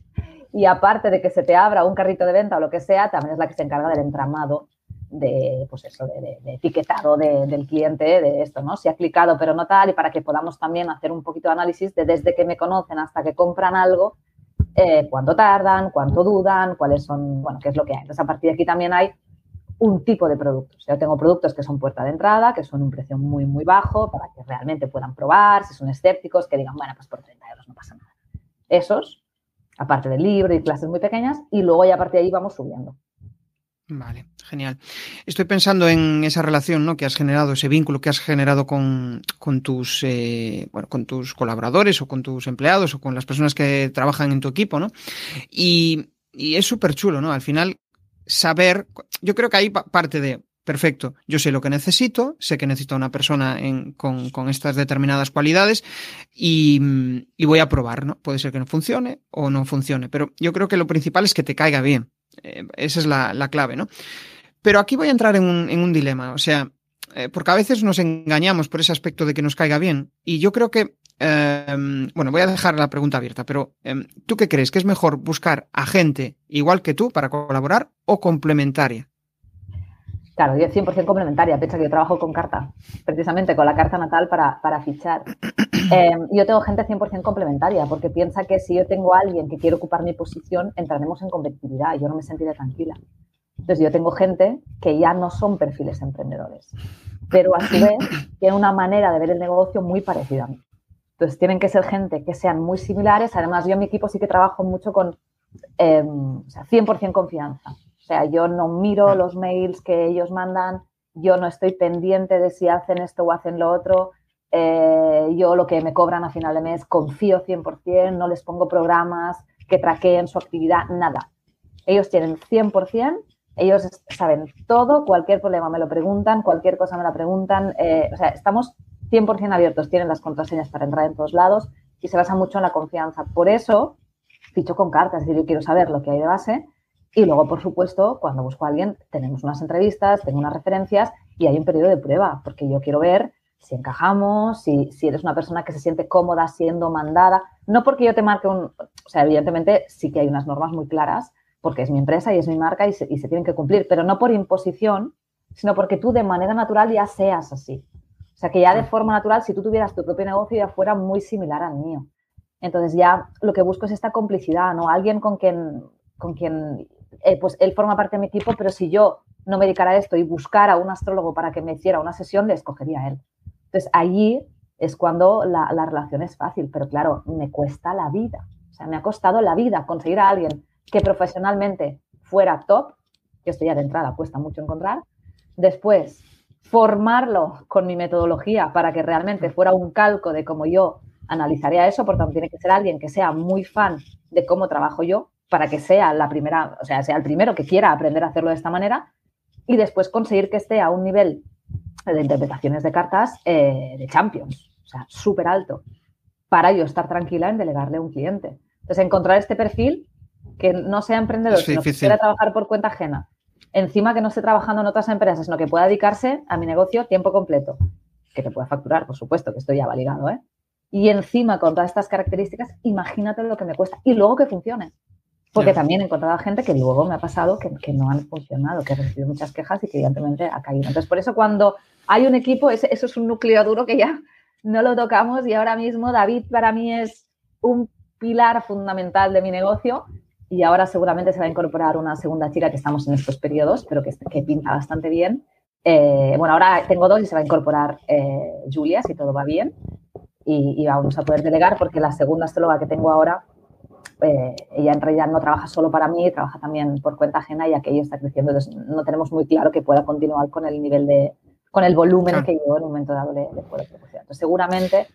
S1: y aparte de que se te abra un carrito de venta o lo que sea, también es la que se encarga del entramado de, pues eso, de, etiquetado del cliente, de esto, ¿no? Si ha clicado pero no tal, y para que podamos también hacer un poquito de análisis de desde que me conocen hasta que compran algo, eh, cuánto tardan, cuánto dudan, cuáles son, bueno, qué es lo que hay. Entonces, a partir de aquí también hay un tipo de productos. Yo tengo productos que son puerta de entrada, que son un precio muy, muy bajo, para que realmente puedan probar, si son escépticos, que digan, bueno, pues por 30 euros no pasa nada. Esos, aparte del libro y clases muy pequeñas, y luego ya a partir de ahí vamos subiendo.
S2: Vale, genial. Estoy pensando en esa relación ¿no? que has generado, ese vínculo que has generado con, tus, eh, bueno, con tus colaboradores o con tus empleados o con las personas que trabajan en tu equipo, ¿no? Y, es súper chulo, ¿no? Al final, saber, yo creo que ahí parte de, perfecto, yo sé lo que necesito, sé que necesito una persona con, con, estas determinadas cualidades y, y voy a probar, ¿no? Puede ser que no funcione o no funcione, pero yo creo que lo principal es que te caiga bien. Eh, esa es la, clave, ¿no? Pero aquí voy a entrar en un, dilema, o sea, eh, porque a veces nos engañamos por ese aspecto de que nos caiga bien. Y yo creo que, em, bueno, voy a dejar la pregunta abierta, pero em, ¿tú qué crees? ¿Que es mejor buscar a gente igual que tú para colaborar o complementaria?
S1: Claro, yo 100% complementaria. Piensa que yo trabajo con carta, precisamente con la carta natal para, para fichar. Eh, yo tengo gente 100% complementaria, porque piensa que si yo tengo a alguien que quiere ocupar mi posición, entraremos en competitividad y yo no me sentiré tranquila. Entonces, yo tengo gente que ya no son perfiles emprendedores, pero a su vez tiene una manera de ver el negocio muy parecida a mí. Entonces, tienen que ser gente que sean muy similares. Además, yo en mi equipo sí que trabajo mucho con eh, o sea, 100% confianza. O sea, yo no miro los mails que ellos mandan, yo no estoy pendiente de si hacen esto o hacen lo otro. Eh, yo lo que me cobran a final de mes confío 100%, no les pongo programas que traqueen su actividad, nada. Ellos tienen 100%, ellos saben todo, cualquier problema me lo preguntan, cualquier cosa me la preguntan. Eh, o sea, estamos 100% abiertos, tienen las contraseñas para entrar en todos lados y se basa mucho en la confianza. Por eso ficho con cartas, es decir, yo quiero saber lo que hay de base y luego, por supuesto, cuando busco a alguien, tenemos unas entrevistas, tengo unas referencias y hay un periodo de prueba, porque yo quiero ver si encajamos, si, si eres una persona que se siente cómoda siendo mandada. No porque yo te marque un... O sea, evidentemente sí que hay unas normas muy claras, porque es mi empresa y es mi marca y se, y se tienen que cumplir, pero no por imposición, sino porque tú de manera natural ya seas así. O sea, que ya de forma natural, si tú tuvieras tu propio negocio, ya fuera muy similar al mío. Entonces ya lo que busco es esta complicidad, ¿no? Alguien con quien, con quien eh, pues él forma parte de mi equipo, pero si yo no me dedicara a esto y buscara a un astrólogo para que me hiciera una sesión, le escogería a él. Entonces, allí es cuando la, la, relación es fácil, pero claro, me cuesta la vida. O sea, me ha costado la vida conseguir a alguien que profesionalmente fuera top, que esto ya de entrada cuesta mucho encontrar. Después, formarlo con mi metodología para que realmente fuera un calco de cómo yo analizaría eso, por tanto, tiene que ser alguien que sea muy fan de cómo trabajo yo para que sea la primera, o sea, sea el primero que quiera aprender a hacerlo de esta manera y después conseguir que esté a un nivel de interpretaciones de cartas eh, de Champions, o sea, súper alto, para yo estar tranquila en delegarle a un cliente. Entonces, encontrar este perfil que no sea emprendedor, sino que quiera trabajar por cuenta ajena, encima que no esté trabajando en otras empresas, sino que pueda dedicarse a mi negocio tiempo completo, que te pueda facturar, por supuesto, que esto ya va ligado, ¿eh? Y encima, con todas estas características, imagínate lo que me cuesta. Y luego que funcione. Porque también he encontrado gente que luego me ha pasado que, que, no han funcionado, que he recibido muchas quejas y que evidentemente ha caído. Entonces, por eso cuando hay un equipo, eso es un núcleo duro que ya no lo tocamos y ahora mismo David para mí es un pilar fundamental de mi negocio y ahora seguramente se va a incorporar una segunda chica que estamos en estos periodos, pero que, que pinta bastante bien. Eh, bueno, ahora tengo dos y se va a incorporar eh, Julia, si todo va bien y, y, vamos a poder delegar porque la segunda astróloga que tengo ahora, eh, ella en realidad no trabaja solo para mí, trabaja también por cuenta ajena y aquello está creciendo. Entonces no tenemos muy claro que pueda continuar con el nivel de, con el volumen claro. que yo en un momento dado le, le puedo proporcionar. Entonces seguramente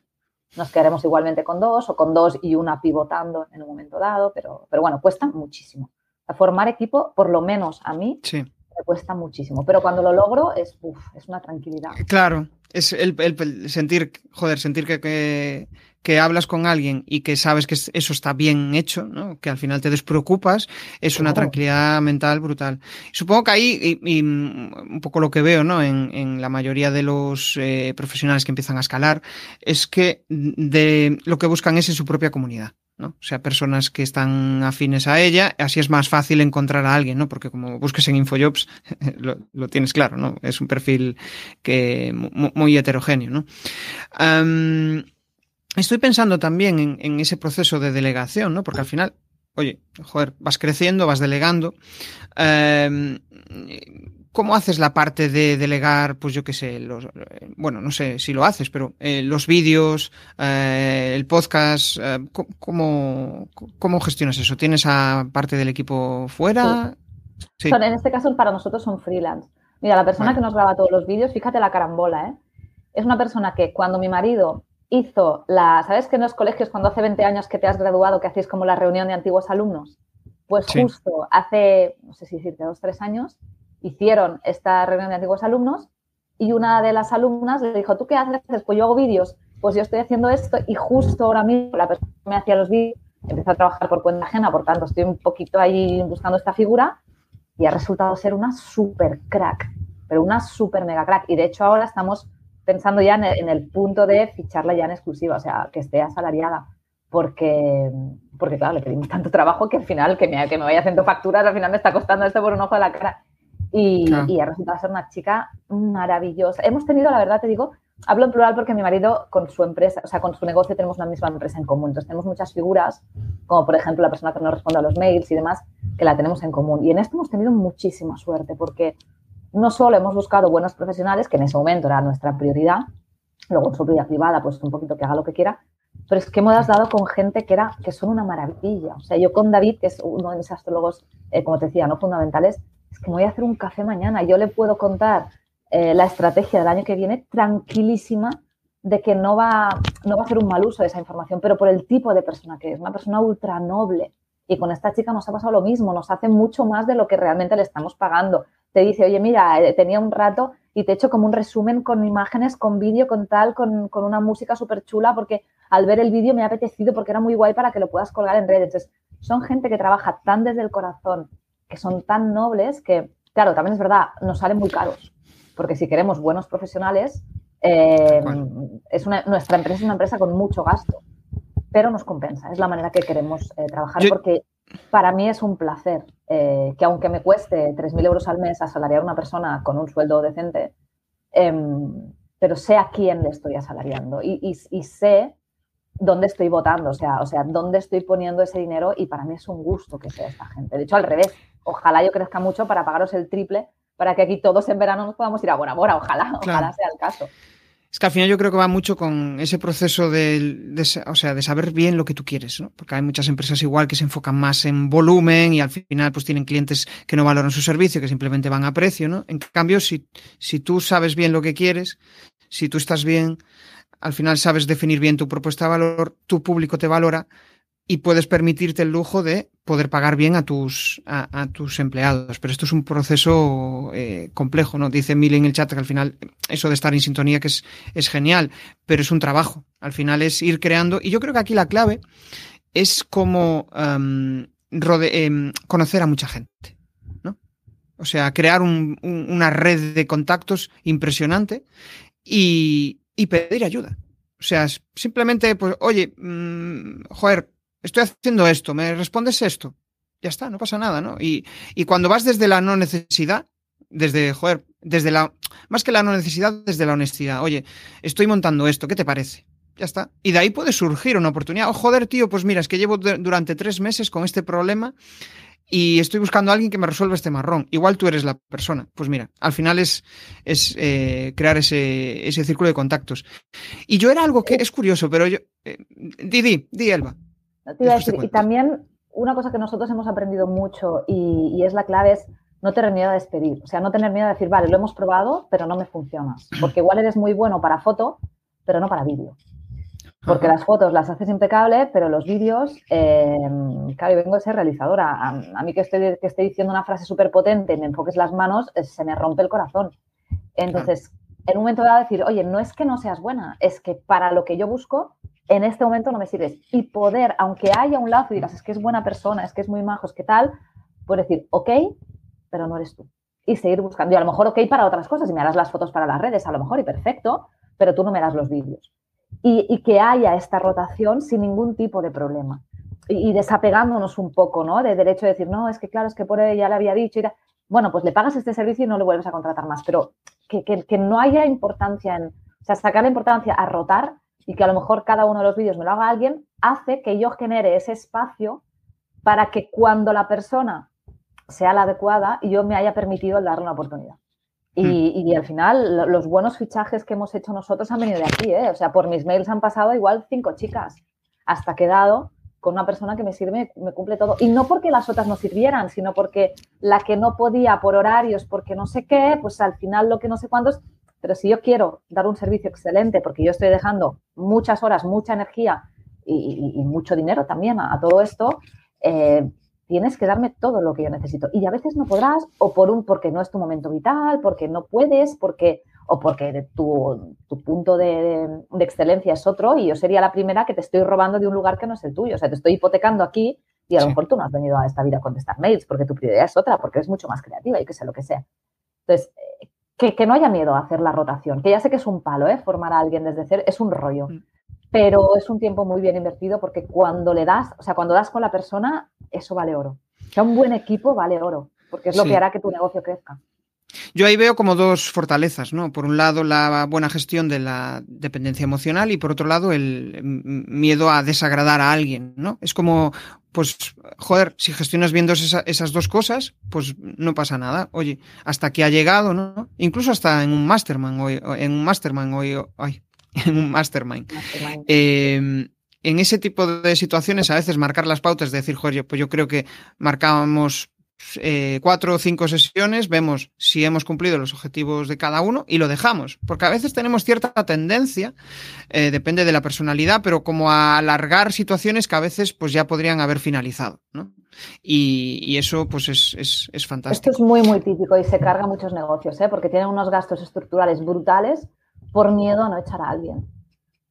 S1: nos quedaremos igualmente con dos o con dos y una pivotando en un momento dado, pero, pero bueno, cuesta muchísimo. Formar equipo, por lo menos a mí,
S2: sí.
S1: me cuesta muchísimo. Pero cuando lo logro es, uf, es una tranquilidad.
S2: Claro, es el, el, sentir, joder, sentir que, que, que, hablas con alguien y que sabes que eso está bien hecho, ¿no? que al final te despreocupas, es una tranquilidad mental brutal. Supongo que ahí, y, y un poco lo que veo ¿no? en, en la mayoría de los eh, profesionales que empiezan a escalar, es que de, lo que buscan es en su propia comunidad. ¿no? O sea, personas que están afines a ella, así es más fácil encontrar a alguien, ¿no? Porque como busques en Infojobs, lo, lo tienes claro, ¿no? Es un perfil que muy, muy heterogéneo, ¿no? Um, estoy pensando también en, en, ese proceso de delegación, ¿no? Porque al final, oye, joder, vas creciendo, vas delegando. Um, ¿Cómo haces la parte de delegar, pues yo qué sé, los, bueno, no sé si lo haces, pero eh, los vídeos, eh, el podcast, eh, ¿cómo, ¿cómo, gestionas eso? ¿Tienes a parte del equipo fuera?
S1: Sí. Sí. en este caso para nosotros son freelance. Mira, la persona vale. que nos graba todos los vídeos, fíjate la carambola, ¿eh? Es una persona que cuando mi marido hizo la, ¿sabes que en los colegios cuando hace 20 años que te has graduado, que hacéis como la reunión de antiguos alumnos? Pues sí. justo hace, no sé si decirte, dos, tres años, hicieron esta reunión de antiguos alumnos y una de las alumnas le dijo, ¿tú qué haces? Pues yo hago vídeos. Pues yo estoy haciendo esto y justo ahora mismo la persona que me hacía los vídeos empezó a trabajar por cuenta ajena, por tanto estoy un poquito ahí buscando esta figura y ha resultado ser una super crack, pero una super mega crack. Y de hecho ahora estamos pensando ya en el, en el punto de ficharla ya en exclusiva, o sea, que esté asalariada, porque, porque claro, le pedimos tanto trabajo que al final, que me, que me vaya haciendo facturas, al final me está costando esto por un ojo de la cara y, y ha resultado ser una chica maravillosa. Hemos tenido, la verdad te digo, hablo en plural porque mi marido con su empresa, o sea, con su negocio tenemos una misma empresa en común. Entonces tenemos muchas figuras, como por ejemplo la persona que nos responde a los mails y demás, que la tenemos en común. Y en esto hemos tenido muchísima suerte porque no solo hemos buscado buenos profesionales, que en ese momento era nuestra prioridad, luego en su vida privada, pues un poquito que haga lo que quiera, pero es que hemos dado con gente que, era, que son una maravilla. O sea, yo con David, que es uno de mis astrólogos, eh, como te decía, no fundamentales, es que me voy a hacer un café mañana. Yo le puedo contar eh, la estrategia del año que viene tranquilísima de que no va, no va a hacer un mal uso de esa información, pero por el tipo de persona que es, una persona ultra noble. Y con esta chica nos ha pasado lo mismo, nos hace mucho más de lo que realmente le estamos pagando. Te dice, oye, mira, eh, tenía un rato y te he hecho como un resumen con imágenes, con vídeo, con tal, con, con una música súper chula, porque al ver el vídeo me ha apetecido porque era muy guay para que lo puedas colgar en redes. Entonces, son gente que trabaja tan desde el corazón, que son tan nobles que, claro, también es verdad, nos salen muy caros. Porque si queremos buenos profesionales, eh, es nuestra empresa es una empresa con mucho gasto, pero nos compensa. Es la manera que queremos eh, trabajar porque para mí es un placer eh, que aunque me cueste 3.000 euros al mes asalariar a una persona con un sueldo decente, em, pero sé a quién le estoy asalariando y sé dónde estoy votando, o sea, o sea, dónde estoy poniendo ese dinero y para mí es un gusto que sea esta gente. De hecho, al revés, ojalá yo crezca mucho para pagaros el triple para que aquí todos en verano nos podamos ir a Bora Bora, ojalá, ojalá sea el caso.
S2: Es que al final yo creo que va mucho con ese proceso de, o sea, de saber bien lo que tú quieres, ¿no? Porque hay muchas empresas igual que se enfocan más en volumen y al final pues tienen clientes que no valoran su servicio, que simplemente van a precio, ¿no? En cambio, si, si tú sabes bien lo que quieres, si tú estás bien al final sabes definir bien tu propuesta de valor, tu público te valora y puedes permitirte el lujo de poder pagar bien a tus, a, tus empleados. Pero esto es un proceso eh, complejo, ¿no? Dice Mili en el chat que al final eso de estar en sintonía que es, es genial, pero es un trabajo. Al final es ir creando. Y yo creo que aquí la clave es como em, em, conocer a mucha gente, ¿no? O sea, crear una red de contactos impresionante y, y pedir ayuda. O sea, simplemente, pues, oye, mmm, joder, estoy haciendo esto, me respondes esto. Ya está, no pasa nada, ¿no? Y, y cuando vas desde la no necesidad, desde, joder, desde la, más que la no necesidad, desde la honestidad. Oye, estoy montando esto, ¿qué te parece? Ya está. Y de ahí puede surgir una oportunidad. Oh, joder, tío, pues mira, es que llevo durante tres meses con este problema y estoy buscando a alguien que me resuelva este marrón. Igual tú eres la persona. Pues mira, al final es, es eh, crear ese, ese, círculo de contactos. Y yo era algo que es curioso, pero yo... Eh, di, di, di, Elba.
S1: Y también una cosa que nosotros hemos aprendido mucho y, es la clave es no tener miedo a despedir. O sea, no tener miedo a decir, vale, lo hemos probado, pero no me funciona. Porque igual eres muy bueno para foto, pero no para vídeo. Porque las fotos las haces impecable, pero los vídeos, eh, claro, yo vengo de ser realizadora. A, mí que estoy, que estoy diciendo una frase súper potente y me enfoques las manos, eh, se me rompe el corazón. Entonces, en un momento dado decir, oye, no es que no seas buena, es que para lo que yo busco, en este momento no me sirves. Y poder, aunque haya un lazo y digas, es que es buena persona, es que es muy majo, es que tal, puedes decir, ok, pero no eres tú. Y seguir buscando. Y a lo mejor, ok, para otras cosas, y me harás las fotos para las redes, a lo mejor, y perfecto, pero tú no me das los vídeos y, que haya esta rotación sin ningún tipo de problema. Y, desapegándonos un poco, ¿no? De derecho de decir, no, es que claro, es que por ella le había dicho. Y bueno, pues le pagas este servicio y no le vuelves a contratar más. Pero que, que, no haya importancia en, o sea, sacar la importancia a rotar y que a lo mejor cada uno de los vídeos me lo haga alguien, hace que yo genere ese espacio para que cuando la persona sea la adecuada, yo me haya permitido darle una oportunidad. Hmm. Y, al final, los buenos fichajes que hemos hecho nosotros han venido de aquí, ¿eh? O sea, por mis mails han pasado igual cinco chicas, hasta quedado con una persona que me sirve, me cumple todo. Y no porque las otras no sirvieran, sino porque la que no podía por horarios, porque no sé qué, pues al final lo que no sé cuántos. Pero si yo quiero dar un servicio excelente, porque yo estoy dejando muchas horas, mucha energía y, mucho dinero también a, todo esto, eh, tienes que darme todo lo que yo necesito. Y a veces no podrás, o por un porque no es tu momento vital, porque no puedes, porque, o porque tu, tu punto de, excelencia es otro, y yo sería la primera que te estoy robando de un lugar que no es el tuyo. O sea, te estoy hipotecando aquí y a lo mejor tú no has venido a esta vida a contestar mails, porque tu prioridad es otra, porque eres mucho más creativa y que sé lo que sea. Entonces, que, que no haya miedo a hacer la rotación, que ya sé que es un palo, ¿eh? Formar a alguien desde cero, es un rollo. Mm pero es un tiempo muy bien invertido porque cuando le das, o sea, cuando das con la persona, eso vale oro. O sea, un buen equipo vale oro, porque es lo que hará que tu negocio crezca.
S2: Yo ahí veo como dos fortalezas, ¿no? Por un lado, la buena gestión de la dependencia emocional y por otro lado, el miedo a desagradar a alguien, ¿no? Es como, pues, joder, si gestionas viendo esas dos cosas, pues no pasa nada. Oye, hasta que ha llegado, ¿no? Incluso hasta en un mastermind hoy, en un mastermind hoy, ay, en un mastermind. Eh, en ese tipo de situaciones, a veces marcar las pautas, de decir, joder, pues yo creo que marcábamos eh, cuatro o cinco sesiones, vemos si hemos cumplido los objetivos de cada uno y lo dejamos. Porque a veces tenemos cierta tendencia, eh, depende de la personalidad, pero como a alargar situaciones que a veces pues ya podrían haber finalizado. ¿no? Y, eso pues es, es, es, fantástico.
S1: Esto es muy, muy típico y se carga muchos negocios, ¿eh? porque tienen unos gastos estructurales brutales por miedo a no echar a alguien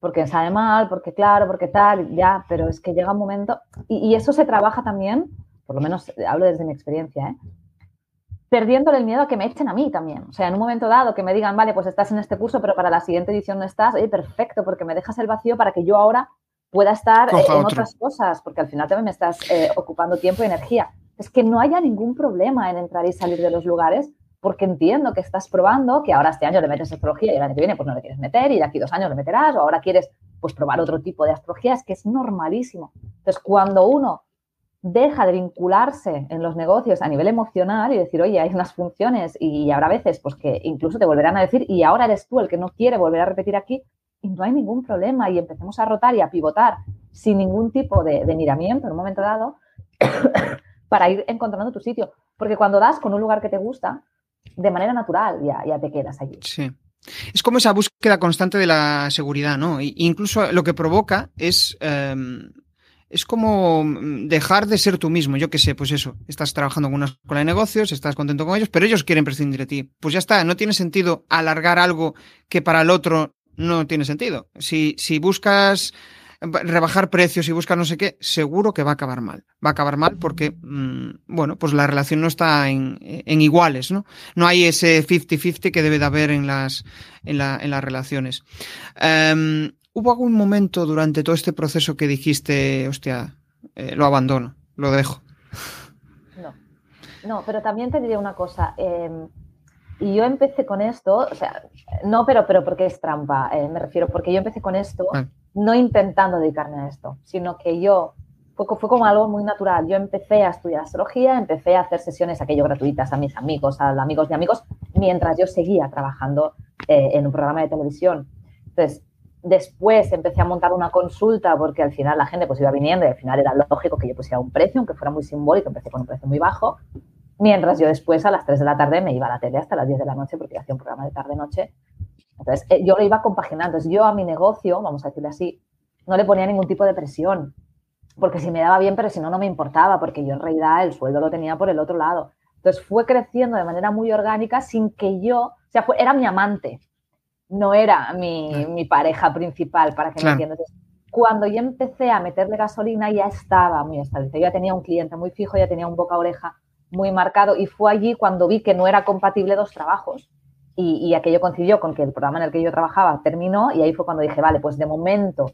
S1: porque sabe mal, porque claro, porque tal, ya, pero es que llega un momento, y, eso se trabaja también, por lo menos hablo desde mi experiencia, ¿eh? perdiéndole el miedo a que me echen a mí también. O sea, en un momento dado que me digan, vale, pues estás en este curso, pero para la siguiente edición no estás, oye, perfecto, porque me dejas el vacío para que yo ahora pueda estar eh, en otras cosas, porque al final también me estás eh, ocupando tiempo y energía. Es que no haya ningún problema en entrar y salir de los lugares porque entiendo que estás probando que ahora este año le metes astrología y el año que viene pues no le quieres meter y de aquí dos años le meterás o ahora quieres pues probar otro tipo de astrología, es que es normalísimo. Entonces, cuando uno deja de vincularse en los negocios a nivel emocional y decir, oye, hay unas funciones y habrá veces pues que incluso te volverán a decir y ahora eres tú el que no quiere volver a repetir aquí y no hay ningún problema y empecemos a rotar y a pivotar sin ningún tipo de, de miramiento en un momento dado para ir encontrando tu sitio. Porque cuando das con un lugar que te gusta, de manera natural ya, ya te quedas allí.
S2: Sí. Es como esa búsqueda constante de la seguridad, ¿no? E incluso lo que provoca es. Em, es como dejar de ser tú mismo. Yo qué sé, pues eso. Estás trabajando con una escuela de negocios, estás contento con ellos, pero ellos quieren prescindir de ti. Pues ya está, no tiene sentido alargar algo que para el otro no tiene sentido. Si, si buscas rebajar precios y buscar no sé qué, seguro que va a acabar mal. Va a acabar mal porque, mm, bueno, pues la relación no está en, iguales, ¿no? No hay ese 50-50 que debe de haber en las, en, las relaciones. Em, ¿Hubo algún momento durante todo este proceso que dijiste, hostia, eh, lo abandono, lo dejo?
S1: No, no, pero también te diré una cosa. Em, y yo empecé con esto, o sea, no, pero, pero porque es trampa, eh, me refiero, porque yo empecé con esto no intentando dedicarme a esto, sino que yo, fue, fue como algo muy natural. Yo empecé a estudiar astrología, empecé a hacer sesiones aquello gratuitas a mis amigos, a amigos de amigos, mientras yo seguía trabajando eh, en un programa de televisión. Entonces, después empecé a montar una consulta porque al final la gente pues iba viniendo y al final era lógico que yo pusiera un precio, aunque fuera muy simbólico, empecé con un precio muy bajo, mientras yo después a las 3 de la tarde me iba a la tele hasta las 10 de la noche porque hacía un programa de tarde-noche entonces, eh, yo lo iba compaginando. Entonces, yo a mi negocio, vamos a decirlo así, no le ponía ningún tipo de presión, porque si me daba bien, pero si no, no me importaba, porque yo en realidad el sueldo lo tenía por el otro lado. Entonces, fue creciendo de manera muy orgánica sin que yo, o sea, era mi amante, no era mi, pareja principal, para que me entiendas. cuando yo empecé a meterle gasolina, ya estaba muy estable. Ya tenía un cliente muy fijo, ya tenía un boca-oreja muy marcado y fue allí cuando vi que no era compatible dos trabajos y, aquello coincidió con que el programa en el que yo trabajaba terminó y ahí fue cuando dije, vale, pues de momento,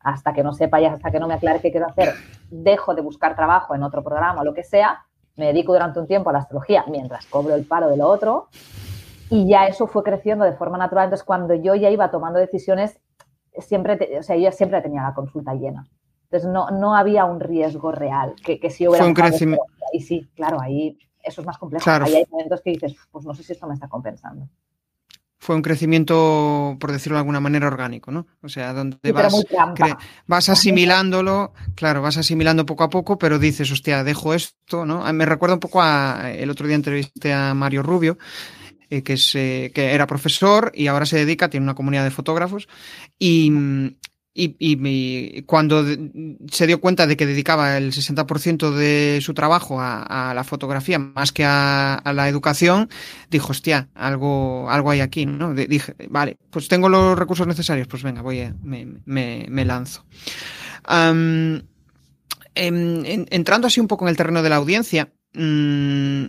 S1: hasta que no sepa y hasta que no me aclare qué quiero hacer, dejo de buscar trabajo en otro programa o lo que sea, me dedico durante un tiempo a la astrología mientras cobro el paro de lo otro y ya eso fue creciendo de forma natural. Entonces, cuando yo ya iba tomando decisiones, siempre, o sea, yo siempre tenía la consulta llena. Entonces, no, no había un riesgo real, que, que si hubiera...
S2: Fue un crecimiento.
S1: Y sí, claro, ahí eso es más complejo. Ahí hay momentos que dices, pues no sé si esto me está compensando.
S2: Fue un crecimiento, por decirlo de alguna manera, orgánico, ¿no? O sea, donde vas, vas asimilándolo, claro, vas asimilando poco a poco, pero dices, hostia, dejo esto, ¿no? Me recuerda un poco a, el otro día entrevisté a Mario Rubio, eh, que, es, eh, que era profesor y ahora se dedica, tiene una comunidad de fotógrafos, y, y, cuando se dio cuenta de que dedicaba el 60% de su trabajo a, la fotografía más que a, la educación, dijo, hostia, algo, algo hay aquí, ¿no? dije, vale, pues tengo los recursos necesarios, pues venga, voy a, me, lanzo. Em, entrando así un poco en el terreno de la audiencia, mm,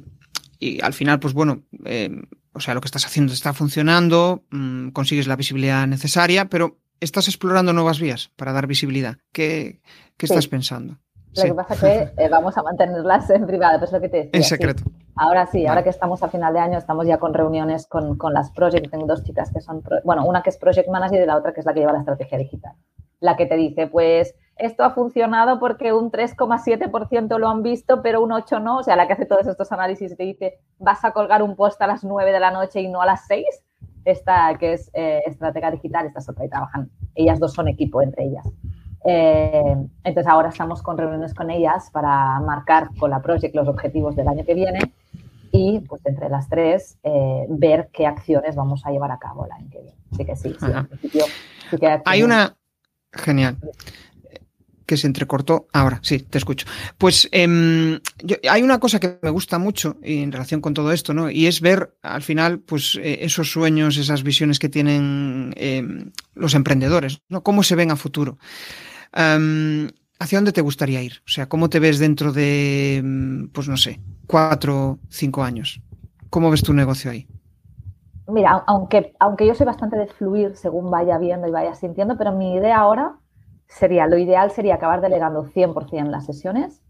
S2: y al final, pues bueno, em, o sea, lo que estás haciendo está funcionando, mm, consigues la visibilidad necesaria, pero estás explorando nuevas vías para dar visibilidad. ¿Qué, estás pensando?
S1: Lo que pasa es que eh, vamos a mantenerlas en privado, pues lo que te decía.
S2: En secreto.
S1: Ahora sí, ahora que estamos a final de año, estamos ya con reuniones con, con las project. Tengo dos chicas que son, bueno, una que es project manager y la otra que es la que lleva la estrategia digital. La que te dice, pues esto ha funcionado porque un 3,7% lo han visto, pero un 8 no. O sea, la que hace todos estos análisis y te dice, vas a colgar un post a las 9 de la noche y no a las 6. Esta que es eh, estratega digital, esta es otra y trabajan. Ellas dos son equipo entre ellas. Eh, entonces ahora estamos con reuniones con ellas para marcar con la project los objetivos del año que viene y pues entre las tres eh, ver qué acciones vamos a llevar a cabo el año que viene. Así que sí, sí,
S2: hay una... Genial que se entrecortó. Ahora, sí, te escucho. Pues em, hay una cosa que me gusta mucho en relación con todo esto, ¿no? Y es ver al final, pues, eh, esos sueños, esas visiones que tienen em, los emprendedores, ¿no? Cómo se ven a futuro. Em, ¿Hacia dónde te gustaría ir? O sea, ¿cómo te ves dentro de, pues no sé, cuatro, cinco años? ¿Cómo ves tu negocio ahí?
S1: Mira, aunque, aunque yo soy bastante de fluir según vaya viendo y vaya sintiendo, pero mi idea ahora sería, lo ideal sería acabar delegando 100% las sesiones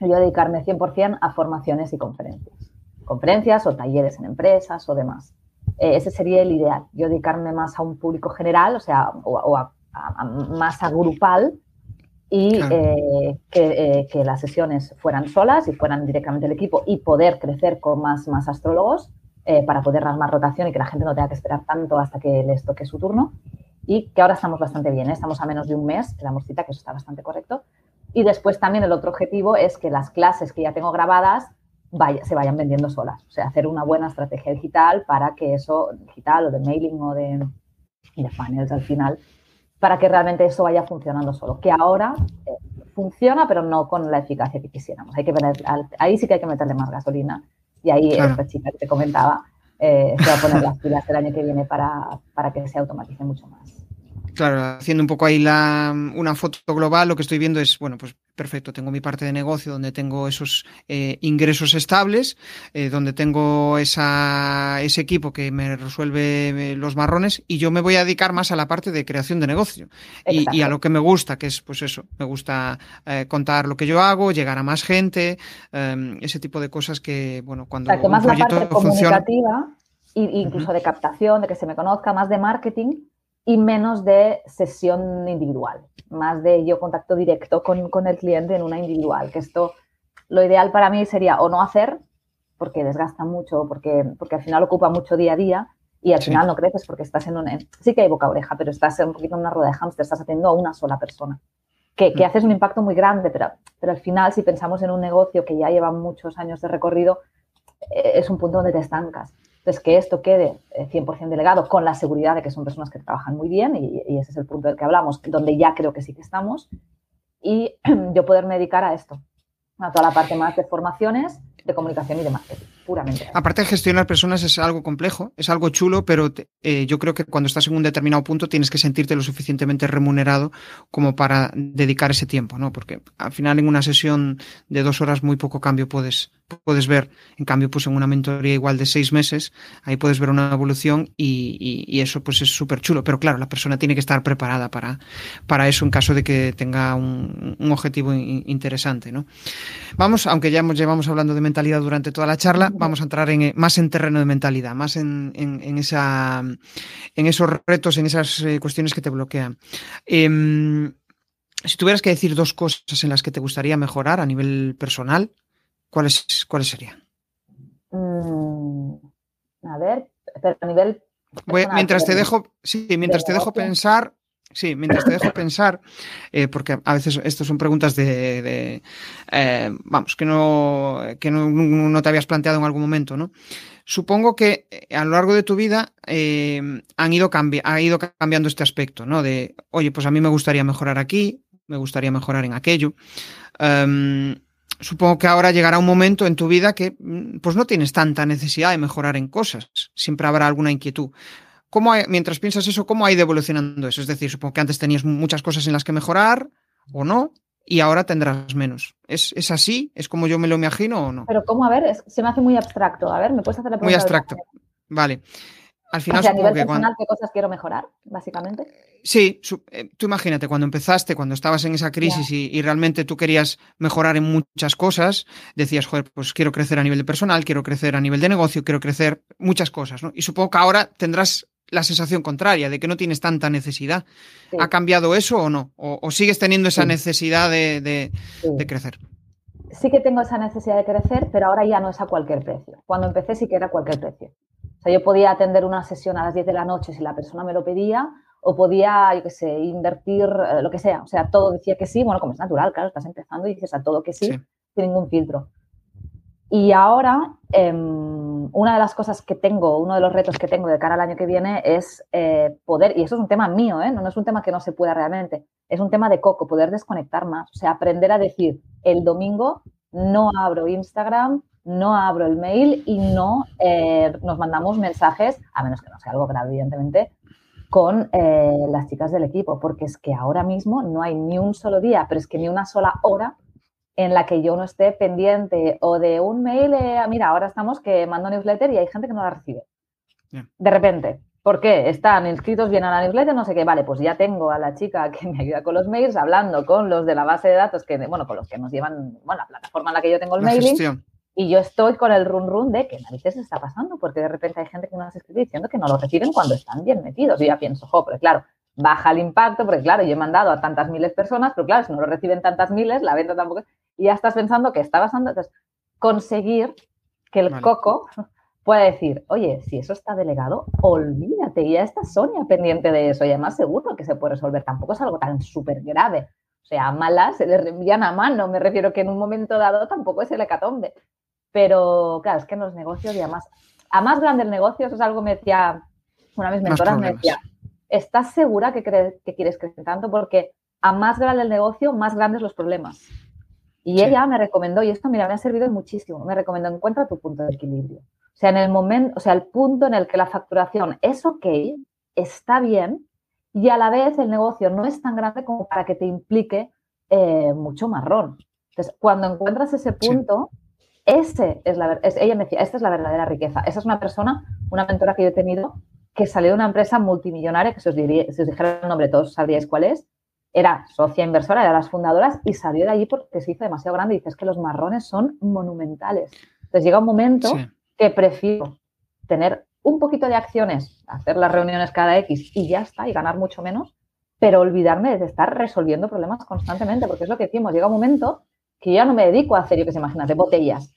S1: y yo dedicarme 100% a formaciones y conferencias. Conferencias o talleres en empresas o demás. Eh, ese sería el ideal. Yo dedicarme más a un público general, o sea, o, a, más a grupal y eh, que, eh, que, las sesiones fueran solas y fueran directamente el equipo y poder crecer con más, más astrólogos para poder dar más rotación y que la gente no tenga que esperar tanto hasta que les toque su turno y que ahora estamos bastante bien, ¿eh? estamos a menos de un mes, quedamos cita, que eso está bastante correcto. Y después también el otro objetivo es que las clases que ya tengo grabadas vaya, se vayan vendiendo solas, o sea, hacer una buena estrategia digital para que eso, digital o de mailing o de, de funnels al final, para que realmente eso vaya funcionando solo, que ahora eh, funciona, pero no con la eficacia que quisiéramos. Hay que ahí sí que hay que meterle más gasolina. Y ahí esta chica que te comentaba eh, se va a poner las pilas el año que viene para, para que se automatice mucho más.
S2: Claro, haciendo un poco ahí la, una foto global, lo que estoy viendo es, bueno, pues perfecto, tengo mi parte de negocio donde tengo esos eh, ingresos estables, eh, donde tengo esa, ese equipo que me resuelve eh, los marrones y yo me voy a dedicar más a la parte de creación de negocio. Y, a lo que me gusta, que es pues eso, me gusta contar lo que yo hago, llegar a más gente, em, ese tipo de cosas que, bueno, cuando...
S1: O más la parte comunicativa, incluso de captación, de que se me conozca, más de marketing y menos de sesión individual, más de yo contacto directo con, el cliente en una individual, que esto lo ideal para mí sería o no hacer, porque desgasta mucho, porque, porque al final ocupa mucho día a día y al final no creces porque estás en un... Sí que hay boca oreja, pero estás un poquito en una rueda de hámster, estás atendiendo a una sola persona, que, que mm. haces un impacto muy grande, pero, pero al final si pensamos en un negocio que ya lleva muchos años de recorrido, eh, es un punto donde te estancas. Entonces, que esto quede 100% eh, delegado con la seguridad de que son personas que trabajan muy bien, y, ese es el punto del que hablamos, donde ya creo que sí que estamos, y yo poderme dedicar a esto, a toda la parte más de formaciones, de comunicación y de marketing,
S2: Aparte de gestionar personas es algo complejo, es algo chulo, pero eh, yo creo que cuando estás en un determinado punto tienes que sentirte lo suficientemente remunerado como para dedicar ese tiempo, ¿no? Porque al final en una sesión de dos horas muy poco cambio puedes, puedes ver. En cambio, pues en una mentoría igual de seis meses, ahí puedes ver una evolución y, eso pues es súper chulo. Pero claro, la persona tiene que estar preparada para, para eso en caso de que tenga un, objetivo interesante, ¿no? Vamos, aunque ya llevamos hablando de mentalidad durante toda la charla, vamos a entrar en, más en terreno de mentalidad, más en, en, esa, en esos retos, en esas eh, cuestiones que te bloquean. Em, si tuvieras que decir dos cosas en las que te gustaría mejorar a nivel personal, ¿cuáles, cuáles serían?
S1: Mm, a ver, pero a nivel.
S2: mientras te dejo, sí, mientras te dejo pensar, Sí, mientras te dejo pensar, eh, porque a veces estas son preguntas de, eh, vamos, que no, que no, te habías planteado en algún momento, ¿no? Supongo que eh, a lo largo de tu vida han ido ha ido cambiando este aspecto, ¿no? De, oye, pues a mí me gustaría mejorar aquí, me gustaría mejorar en aquello. Em, supongo que ahora llegará un momento en tu vida que mm, pues no tienes tanta necesidad de mejorar en cosas. Siempre habrá alguna inquietud. ¿Cómo mientras piensas eso, cómo ha ido evolucionando eso? Es decir, supongo que antes tenías muchas cosas en las que mejorar o no, y ahora tendrás menos. ¿Es, ¿Es, así? ¿Es como yo me lo imagino o no?
S1: Pero ¿cómo? A ver, se me hace muy abstracto. A ver, ¿me puedes hacer la pregunta?
S2: Muy abstracto. Vale. Al final
S1: a nivel personal, ¿qué cosas quiero mejorar, básicamente?
S2: Sí, eh, tú imagínate, cuando empezaste, cuando estabas en esa crisis y, realmente tú querías mejorar en muchas cosas, decías, joder, pues quiero crecer a nivel de personal, quiero crecer a nivel de negocio, quiero crecer muchas cosas, ¿no? Y supongo que ahora tendrás la sensación contraria, de que no tienes tanta necesidad. ¿Ha cambiado eso o no? ¿O, sigues teniendo esa necesidad de, crecer?
S1: Sí que tengo esa necesidad de crecer, pero ahora ya no es a cualquier precio. Cuando empecé sí que era a cualquier precio. O sea, yo podía atender una sesión a las 10 de la noche si la persona me lo pedía, o podía, yo qué sé, invertir eh, lo que sea. O sea, todo decía que sí, bueno, como es natural, claro, estás empezando y dices a todo que sí, sin ningún filtro. Y ahora, em, una de las cosas que tengo, uno de los retos que tengo de cara al año que viene es eh, poder, y eso es un tema mío, ¿eh? no, es un tema que no se pueda realmente, es un tema de coco, poder desconectar más, o sea, aprender a decir, el domingo no abro Instagram, no abro el mail y no eh, nos mandamos mensajes, a menos que no sea algo grave, evidentemente, con las chicas del equipo, porque es que ahora mismo no hay ni un solo día, pero es que ni una sola hora en la que yo no esté pendiente o de un mail, eh, mira, ahora estamos que mando newsletter y hay gente que no la recibe. De repente, ¿por qué? Están inscritos bien a la newsletter, no sé qué, vale, pues ya tengo a la chica que me ayuda con los mails, hablando con los de la base de datos, que, bueno, con los que nos llevan, bueno, la plataforma en la que yo tengo el mailing. Y yo estoy con el run run de qué narices está pasando, porque de repente hay gente que nos escribe diciendo que no lo reciben cuando están bien metidos. Y ya pienso, jo, pero claro, baja el impacto, porque claro, yo he mandado a tantas miles de personas, pero claro, si no lo reciben tantas miles, la venta tampoco y ya estás pensando que está pasando. Entonces, conseguir que el coco pueda decir, oye, si eso está delegado, olvídate, ya está Sonia pendiente de eso y además seguro que se puede resolver. Tampoco es algo tan súper grave. O sea, a malas se le reenvían a mano, me refiero que en un momento dado tampoco es el hecatombe. Pero claro, es que en los negocios y además, a más grande el negocio, eso es algo que me decía una vez mentora, me decía, ¿estás segura que, que quieres crecer tanto? Porque a más grande el negocio, más grandes los problemas. Y ella me recomendó, y esto, mira, me ha servido muchísimo, me recomendó, encuentra tu punto de equilibrio. O sea, en el momento, o sea, el punto en el que la facturación es ok, está bien, y a la vez el negocio no es tan grande como para que te implique eh, mucho marrón. Entonces, cuando encuentras ese punto, ese es la es, ella me decía, esta es la verdadera riqueza. Esa es una persona, una mentora que yo he tenido, que salió de una empresa multimillonaria, que si os, diría, si os dijera el nombre todos sabríais cuál es, era socia inversora, de las fundadoras y salió de allí porque se hizo demasiado grande. Y dices que los marrones son monumentales. Entonces llega un momento que prefiero tener un poquito de acciones, hacer las reuniones cada X y ya está, y ganar mucho menos, pero olvidarme de estar resolviendo problemas constantemente, porque es lo que decimos, llega un momento que ya no me dedico a hacer, yo que se imagínate, botellas.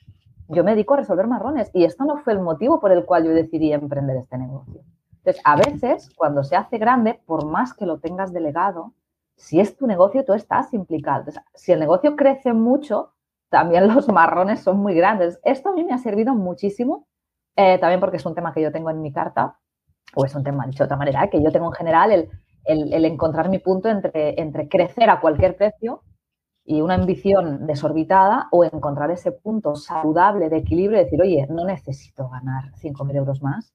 S1: Yo me dedico a resolver marrones y esto no fue el motivo por el cual yo decidí emprender este negocio. Entonces, a veces, cuando se hace grande, por más que lo tengas delegado, si es tu negocio, tú estás implicado. si el negocio crece mucho, también los marrones son muy grandes. Esto a mí me ha servido muchísimo, eh, también porque es un tema que yo tengo en mi carta, o es un tema, dicho de otra manera, que yo tengo en general el, encontrar mi punto entre, entre crecer a cualquier precio y una ambición desorbitada o encontrar ese punto saludable de equilibrio y decir, oye, no necesito ganar 5.000 euros más,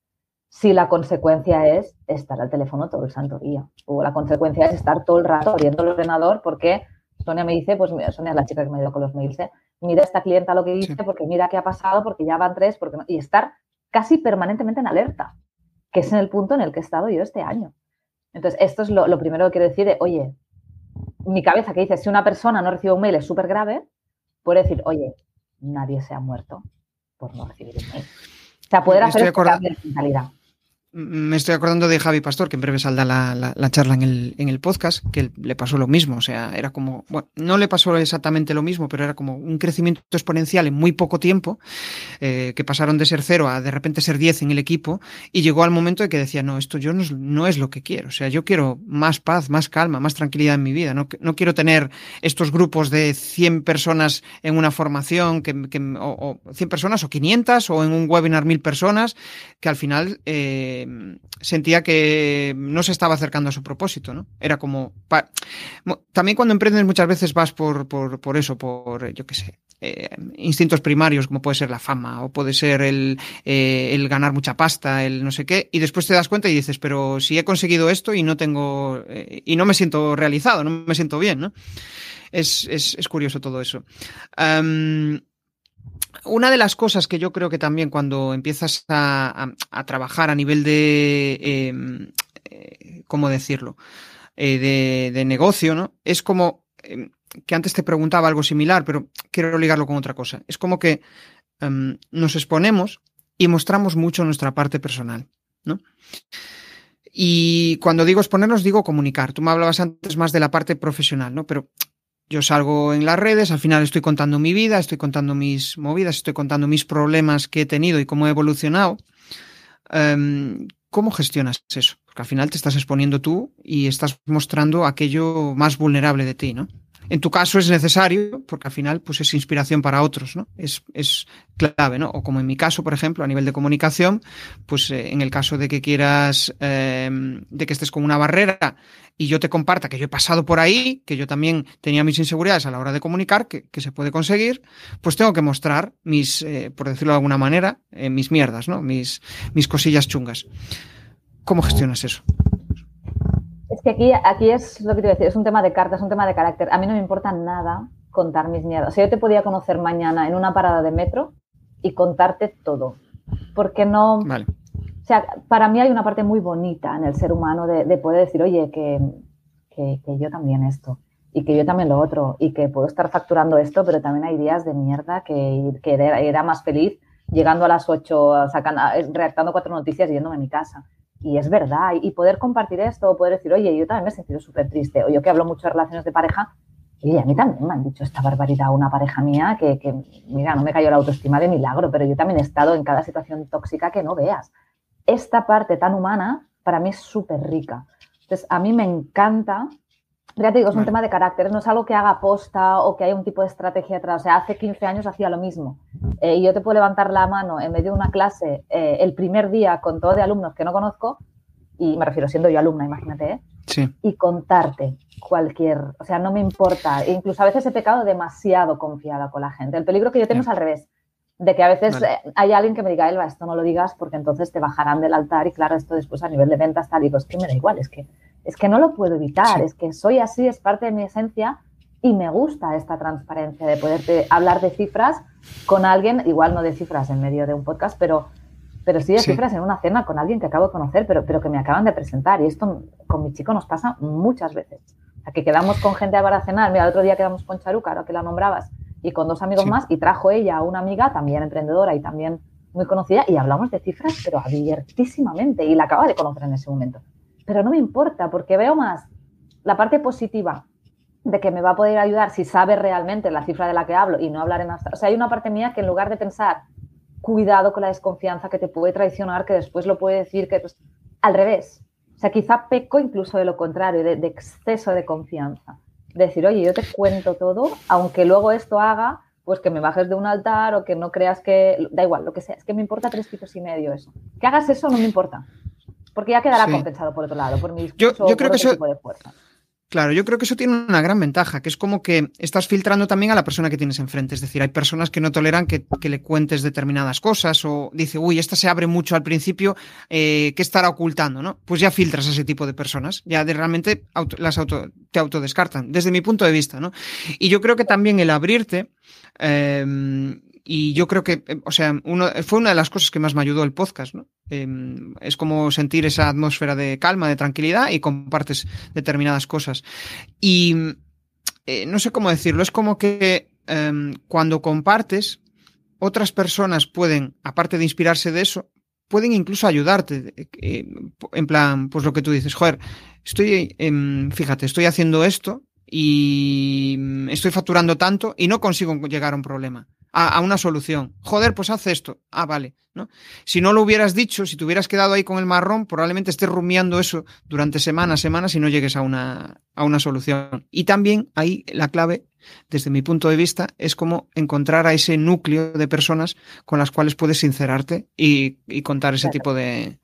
S1: si la consecuencia es estar al teléfono todo el santo día. O la consecuencia es estar todo el rato abriendo el ordenador porque Sonia me dice, pues Sonia es la chica que me dio con los mails, ¿eh? mira esta clienta lo que dice, porque mira qué ha pasado, porque ya van tres, porque y estar casi permanentemente en alerta, que es en el punto en el que he estado yo este año. Entonces, esto es lo, primero que quiero decir, oye, mi cabeza que dice, si una persona no recibe un mail es súper grave, puede decir, oye, nadie se ha muerto por no recibir un mail. O sea, poder hacer esta mentalidad.
S2: Me estoy acordando de Javi Pastor, que en breve saldrá la, charla en el, en el, podcast, que le pasó lo mismo. O sea, era como, bueno, no le pasó exactamente lo mismo, pero era como un crecimiento exponencial en muy poco tiempo, eh, que pasaron de ser cero a de repente ser diez en el equipo, y llegó al momento de que decía, no, esto yo no es, lo que quiero. O sea, yo quiero más paz, más calma, más tranquilidad en mi vida. No, no quiero tener estos grupos de 100 personas en una formación, que, o, 100 personas o 500, o en un webinar 1000 personas, que al final... Eh, sentía que no se estaba acercando a su propósito, ¿no? Era como... También cuando emprendes muchas veces vas por, por, eso, por, yo qué sé, eh, instintos primarios, como puede ser la fama, o puede ser el, eh, el, ganar mucha pasta, el no sé qué, y después te das cuenta y dices, pero si he conseguido esto y no tengo, eh, y no me siento realizado, no me siento bien, ¿no? Es, es, es curioso todo eso. Una de las cosas que yo creo que también cuando empiezas a, trabajar a nivel de, em, eh, ¿cómo decirlo? Eh, de, negocio, ¿no? Es como em, que antes te preguntaba algo similar, pero quiero ligarlo con otra cosa. Es como que em, nos exponemos y mostramos mucho nuestra parte personal, ¿no? Y cuando digo exponernos, digo comunicar. Tú me hablabas antes más de la parte profesional, ¿no? Pero yo salgo en las redes, al final estoy contando mi vida, estoy contando mis movidas, estoy contando mis problemas que he tenido y cómo he evolucionado. Em, ¿Cómo gestionas eso? Porque al final te estás exponiendo tú y estás mostrando aquello más vulnerable de ti, ¿no? En tu caso es necesario porque al final pues es inspiración para otros, ¿no? Es, es clave, ¿no? O como en mi caso, por ejemplo, a nivel de comunicación, pues eh, en el caso de que quieras, eh, de que estés con una barrera y yo te comparta que yo he pasado por ahí, que yo también tenía mis inseguridades a la hora de comunicar, que, que se puede conseguir, pues tengo que mostrar mis, eh, por decirlo de alguna manera, mis mierdas, ¿no? Mis, mis cosillas chungas. ¿Cómo gestionas eso?
S1: Que aquí, aquí es lo que te voy a decir, es un tema de cartas, es un tema de carácter. A mí no me importa nada contar mis miedos. O sea, yo te podía conocer mañana en una parada de metro y contarte todo. Porque no. Vale. O sea, para mí hay una parte muy bonita en el ser humano de, poder decir, oye, que, que, yo también esto, y que yo también lo otro, y que puedo estar facturando esto, pero también hay días de mierda que, que era, más feliz llegando a las 8, sacando, redactando cuatro noticias y yéndome a mi casa y es verdad, y poder compartir esto, poder decir, oye, yo también me he sentido súper triste, o yo que hablo mucho de relaciones de pareja, y a mí también me han dicho esta barbaridad una pareja mía que, que, mira, no me cayó la autoestima de milagro, pero yo también he estado en cada situación tóxica que no veas. Esta parte tan humana para mí es súper rica. Entonces, a mí me encanta ya te digo, es un tema de carácter, no es algo que haga posta o que haya un tipo de estrategia atrás. O sea, hace 15 años hacía lo mismo. Eh, y yo te puedo levantar la mano en medio de una clase eh, el primer día con todo de alumnos que no conozco, y me refiero siendo yo alumna, imagínate, ¿eh?
S2: Sí.
S1: Y contarte cualquier, o sea, no me importa. E incluso a veces he pecado demasiado confiada con la gente. El peligro que yo tengo es al revés, de que a veces hay alguien que me diga, Elba, esto no lo digas porque entonces te bajarán del altar y claro, esto después a nivel de ventas tal, y digo, es que me da igual, es que es que no lo puedo evitar, es que soy así, es parte de mi esencia y me gusta esta transparencia de poder hablar de cifras con alguien, igual no de cifras en medio de un podcast, pero, pero sí de cifras en una cena con alguien que acabo de conocer, pero, pero que me acaban de presentar. Y esto con mi chico nos pasa muchas veces. O sea, que quedamos con gente a cenar. Mira, el otro día quedamos con Charuca, ahora que la nombrabas, y con dos amigos más, y trajo ella a una amiga también emprendedora y también muy conocida, y hablamos de cifras, pero abiertísimamente, y la acaba de conocer en ese momento pero no me importa porque veo más la parte positiva de que me va a poder ayudar si sabe realmente la cifra de la que hablo y no hablar en. O sea, hay una parte mía que en lugar de pensar, cuidado con la desconfianza que te puede traicionar, que después lo puede decir, que pues, al revés. O sea, quizá peco incluso de lo contrario, de, de exceso de confianza. decir, oye, yo te cuento todo, aunque luego esto haga pues que me bajes de un altar o que no creas que, da igual, lo que sea, es que me importa tres pitos y medio eso. Que hagas eso no me importa. Porque ya quedará compensado por otro lado, por mi
S2: yo, creo que eso, de fuerza. Claro, yo creo que eso tiene una gran ventaja, que es como que estás filtrando también a la persona que tienes enfrente. Es decir, hay personas que no toleran que, le cuentes determinadas cosas o dice, uy, esta se abre mucho al principio, eh, ¿qué estará ocultando? ¿no? Pues ya filtras a ese tipo de personas, ya de, realmente las auto, te autodescartan, desde mi punto de vista. ¿no? Y yo creo que también el abrirte eh, y yo creo que, eh, o sea, uno, fue una de las cosas que más me ayudó el podcast, ¿no? Em, es como sentir esa atmósfera de calma, de tranquilidad y compartes determinadas cosas. Y eh, no sé cómo decirlo, es como que em, cuando compartes, otras personas pueden, aparte de inspirarse de eso, pueden incluso ayudarte. Eh, en plan, pues lo que tú dices, joder, estoy, em, fíjate, estoy haciendo esto y mm, estoy facturando tanto y no consigo llegar a un problema a, una solución. Joder, pues haz esto. Ah, vale. ¿no? Si no lo hubieras dicho, si te hubieras quedado ahí con el marrón, probablemente estés rumiando eso durante semanas, semanas y no llegues a una, a una solución. Y también ahí la clave, desde mi punto de vista, es como encontrar a ese núcleo de personas con las cuales puedes sincerarte y, contar ese tipo de,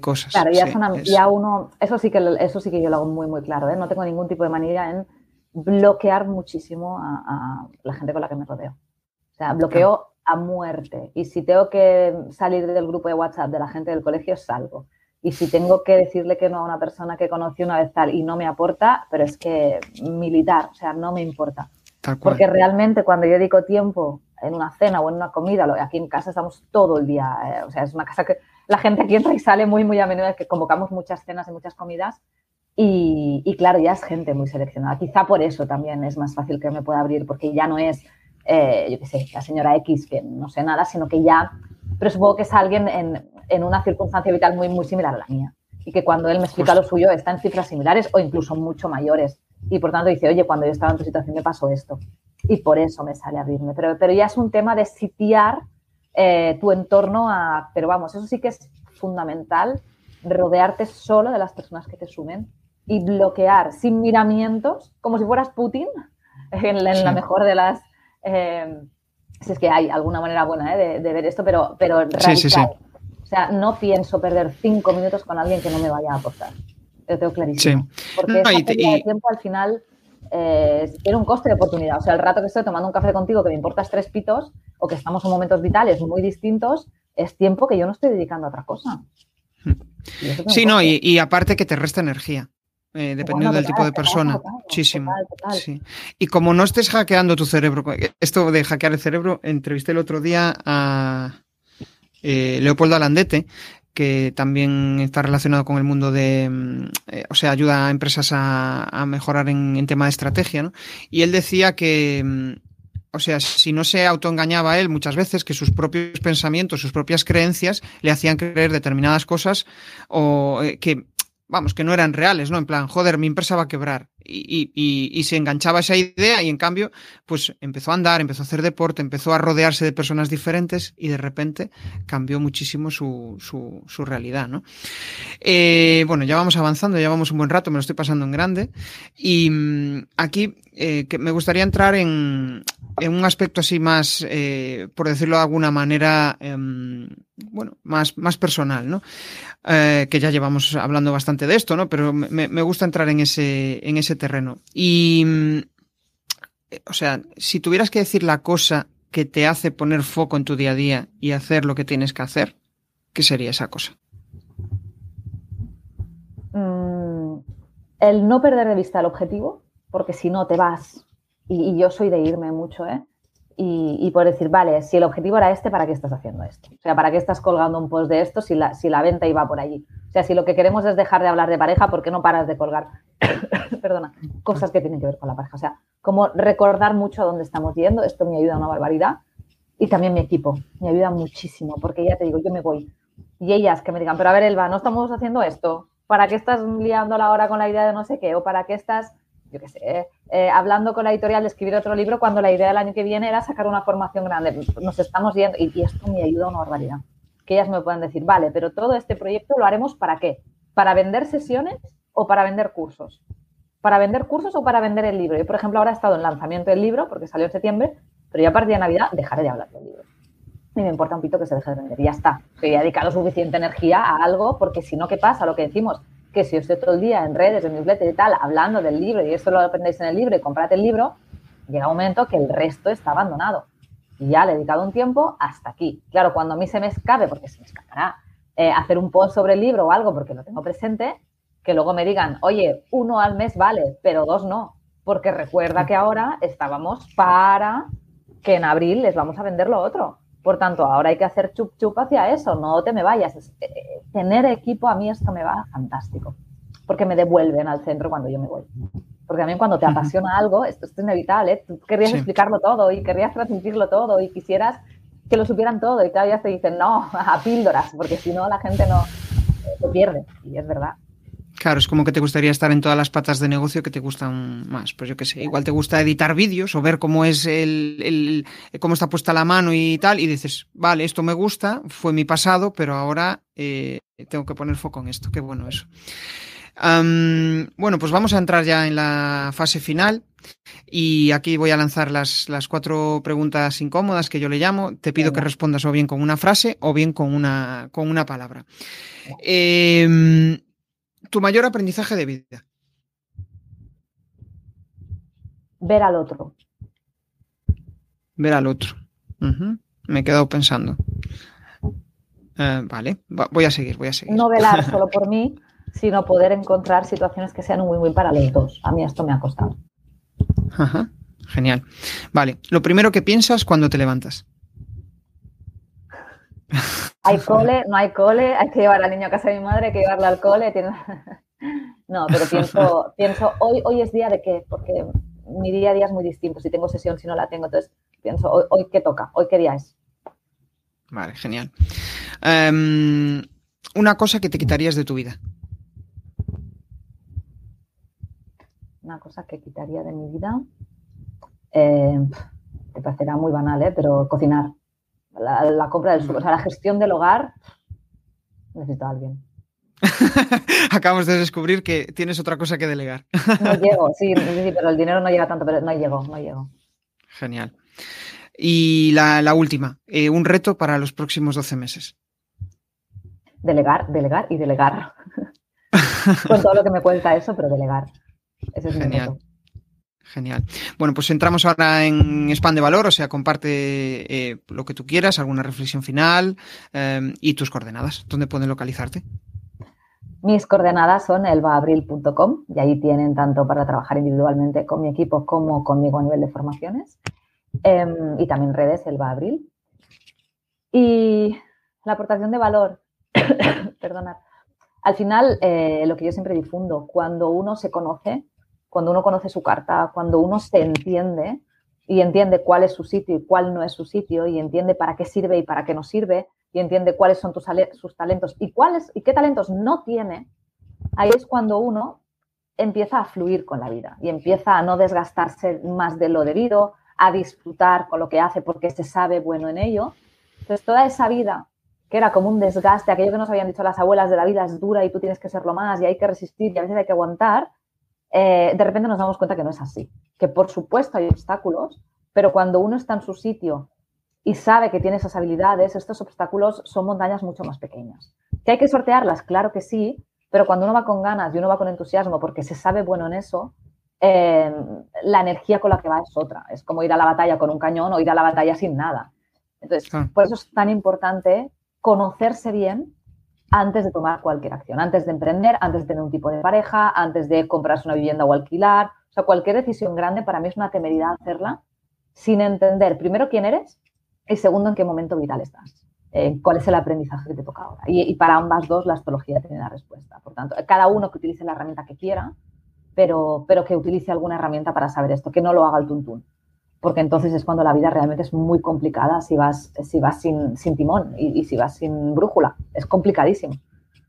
S2: cosas.
S1: Claro, ya, ya, uno, eso sí que eso sí que yo lo hago muy muy claro, ¿eh? no tengo ningún tipo de manía en bloquear muchísimo a la gente con la que me rodeo. Sea, bloqueo a muerte. Y si tengo que salir del grupo de WhatsApp de la gente del colegio, salgo. Y si tengo que decirle que no a una persona que conocí una vez tal y no me aporta, pero es que militar, o sea, no me importa. Porque realmente cuando yo dedico tiempo en una cena o en una comida, aquí en casa estamos todo el día, eh, o sea, es una casa que la gente aquí entra y sale muy, muy a menudo, que convocamos muchas cenas y muchas comidas y, claro, ya es gente muy seleccionada. Quizá por eso también es más fácil que me pueda abrir, porque ya no es, eh, yo qué sé, la señora X que no sé nada, sino que ya, pero supongo que es alguien en, en una circunstancia vital muy, muy similar a la mía. Y que cuando él me explica lo suyo está en cifras similares o incluso mucho mayores. Y por tanto dice, oye, cuando yo estaba en tu situación me pasó esto. Y por eso me sale a abrirme. Pero, pero ya es un tema de sitiar eh, tu entorno a... Pero vamos, eso sí que es fundamental, rodearte solo de las personas que te sumen y bloquear sin miramientos, como si fueras Putin, en, la mejor de las... Eh, si es que hay alguna manera buena eh, de, ver esto, pero, pero radical. o sea, no pienso perder cinco minutos con alguien que no me vaya a apostar. Lo tengo clarísimo. Porque esa y, tiempo al final eh, tiene un coste de oportunidad. O sea, el rato que estoy tomando un café contigo que me importas tres pitos o que estamos en momentos vitales muy distintos, es tiempo que yo no estoy dedicando a otra cosa.
S2: Sí, no, y, aparte que te resta energía. Eh, dependiendo del tipo de persona. Muchísimo. Y como no estés hackeando tu cerebro, esto de hackear el cerebro, entrevisté el otro día a eh, Leopoldo Alandete, que también está relacionado con el mundo de, mm, eh, o sea, ayuda a empresas a, mejorar en, en, tema de estrategia, ¿no? Y él decía que, mm, o sea, si no se autoengañaba a él muchas veces que sus propios pensamientos, sus propias creencias le hacían creer determinadas cosas o eh, que vamos, que no eran reales, ¿no? En plan, joder, mi empresa va a quebrar. Y, y, y, se enganchaba esa idea y en cambio, pues empezó a andar, empezó a hacer deporte, empezó a rodearse de personas diferentes y de repente cambió muchísimo su, su, su realidad, ¿no? Eh, bueno, ya vamos avanzando, ya vamos un buen rato, me lo estoy pasando en grande. Y mm, aquí eh, que me gustaría entrar en, en un aspecto así más, eh, por decirlo de alguna manera, em, bueno, más, más personal, ¿no? Eh, que ya llevamos hablando bastante de esto, ¿no? Pero me, gusta entrar en ese, en ese terreno. Y, mm, o sea, si tuvieras que decir la cosa que te hace poner foco en tu día a día y hacer lo que tienes que hacer, ¿qué sería esa cosa?
S1: Mm, el no perder de vista el objetivo, porque si no te vas y, yo soy de irme mucho, ¿eh? Y, por decir, vale, si el objetivo era este, ¿para qué estás haciendo esto? O sea, ¿para qué estás colgando un post de esto si la, si la venta iba por allí? O sea, si lo que queremos es dejar de hablar de pareja, ¿por qué no paras de colgar, perdona, cosas que tienen que ver con la pareja? O sea, como recordar mucho a dónde estamos yendo, esto me ayuda una barbaridad. Y también mi equipo, me ayuda muchísimo, porque ya te digo, yo me voy. Y ellas que me digan, pero a ver, Elba, no estamos haciendo esto. ¿Para qué estás liando la hora con la idea de no sé qué? ¿O para qué estás yo qué sé, eh, hablando con la editorial de escribir otro libro cuando la idea del año que viene era sacar una formación grande. Nos estamos yendo y, esto me ayuda una barbaridad. Que ellas me puedan decir, vale, pero todo este proyecto lo haremos para qué? ¿Para vender sesiones o para vender cursos? ¿Para vender cursos o para vender el libro? Yo, por ejemplo, ahora he estado en lanzamiento del libro porque salió en septiembre, pero ya a partir de Navidad dejaré de hablar del libro. Y me importa un pito que se deje de vender. Ya está. he dedicado suficiente energía a algo porque si no, ¿qué pasa? Lo que decimos, que si os estoy todo el día en redes, en newsletter y tal, hablando del libro y esto lo aprendéis en el libro y comprad el libro, llega un momento que el resto está abandonado. Y ya he dedicado un tiempo hasta aquí. Claro, cuando a mí se me escape, porque se me escapará, eh, hacer un post sobre el libro o algo porque lo tengo presente, que luego me digan, oye, uno al mes vale, pero dos no. Porque recuerda que ahora estábamos para que en abril les vamos a vender lo otro. Por tanto, ahora hay que hacer chup chup hacia eso, no te me vayas. Eh, tener equipo a mí esto me va fantástico, porque me devuelven al centro cuando yo me voy. Porque a mí cuando te apasiona algo, esto es inevitable, tú querrías explicarlo todo y querrías transmitirlo todo y quisieras que lo supieran todo y todavía te dicen no, a píldoras, porque si no la gente no se pierde. Y es verdad.
S2: Claro, es como que te gustaría estar en todas las patas de negocio que te gustan más. Pues yo qué sé, igual te gusta editar vídeos o ver cómo es el, cómo está puesta la mano y tal, y dices, vale, esto me gusta, fue mi pasado, pero ahora eh, tengo que poner foco en esto. Qué bueno eso. bueno, pues vamos a entrar ya en la fase final. Y aquí voy a lanzar las, las, cuatro preguntas incómodas que yo le llamo. Te pido que respondas o bien con una frase o bien con una, con una palabra. Eh, tu mayor aprendizaje de vida.
S1: Ver al otro.
S2: Ver al otro. Me he quedado pensando. Eh, vale, voy a seguir, voy a seguir.
S1: No velar solo por mí, sino poder encontrar situaciones que sean un win-win para los dos. A mí esto me ha costado.
S2: Genial. Vale, lo primero que piensas cuando te levantas.
S1: Hay cole, no hay cole, hay que llevar al niño a casa de mi madre, hay que llevarlo al cole. No, pero pienso, pienso hoy, hoy es día de qué, porque mi día a día es muy distinto, si tengo sesión, si no la tengo, entonces pienso, hoy, hoy qué toca, hoy qué día es.
S2: Vale, genial. Em, una cosa que te quitarías de tu vida.
S1: Una cosa que quitaría de mi vida. Eh, te parecerá muy banal, ¿eh? pero cocinar. La, compra del suelo, o sea, la gestión del hogar, necesito a alguien.
S2: Acabamos de descubrir que tienes otra cosa que delegar.
S1: no llego, sí, sí, pero el dinero no llega tanto, pero no llego, no llego.
S2: Genial. Y la, última, eh, un reto para los próximos 12 meses.
S1: Delegar, delegar y delegar. Con todo lo que me cuenta eso, pero delegar. Ese es
S2: Genial. Mi reto. Genial. Bueno, pues entramos ahora en spam de valor, o sea, comparte eh, lo que tú quieras, alguna reflexión final eh, y tus coordenadas. ¿Dónde pueden localizarte?
S1: Mis coordenadas son elbaabril.com y ahí tienen tanto para trabajar individualmente con mi equipo como conmigo a nivel de formaciones. Em, y también redes Elba Abril. Y la aportación de valor, perdonad. Al final, eh, lo que yo siempre difundo, cuando uno se conoce, cuando uno conoce su carta, cuando uno se entiende y entiende cuál es su sitio y cuál no es su sitio y entiende para qué sirve y para qué no sirve, y entiende cuáles son tus, sus talentos y cuáles y qué talentos no tiene, ahí es cuando uno empieza a fluir con la vida y empieza a no desgastarse más de lo debido, a disfrutar con lo que hace porque se sabe bueno en ello. Entonces, toda esa vida que era como un desgaste, aquello que nos habían dicho las abuelas de la vida es dura y tú tienes que serlo más y hay que resistir y a veces hay que aguantar, eh, de repente nos damos cuenta que no es así. Que por supuesto hay obstáculos, pero cuando uno está en su sitio y sabe que tiene esas habilidades, estos obstáculos son montañas mucho más pequeñas. ¿Que hay que sortearlas? Claro que sí, pero cuando uno va con ganas y uno va con entusiasmo porque se sabe bueno en eso, eh, la energía con la que va es otra. Es como ir a la batalla con un cañón o ir a la batalla sin nada. Entonces, por eso es tan importante conocerse bien antes de tomar cualquier acción, antes de emprender, antes de tener un tipo de pareja, antes de comprarse una vivienda o alquilar. O sea, cualquier decisión grande para mí es una temeridad hacerla sin entender primero quién eres y segundo, en qué momento vital estás. Eh, cuál es el aprendizaje que te toca ahora. Y, para ambas dos, la astrología tiene la respuesta. Por tanto, cada uno que utilice la herramienta que quiera, pero, pero que utilice alguna herramienta para saber esto, que no lo haga el tuntún. Porque entonces es cuando la vida realmente es muy complicada si vas, si vas sin, sin timón y, si vas sin brújula. Es complicadísimo.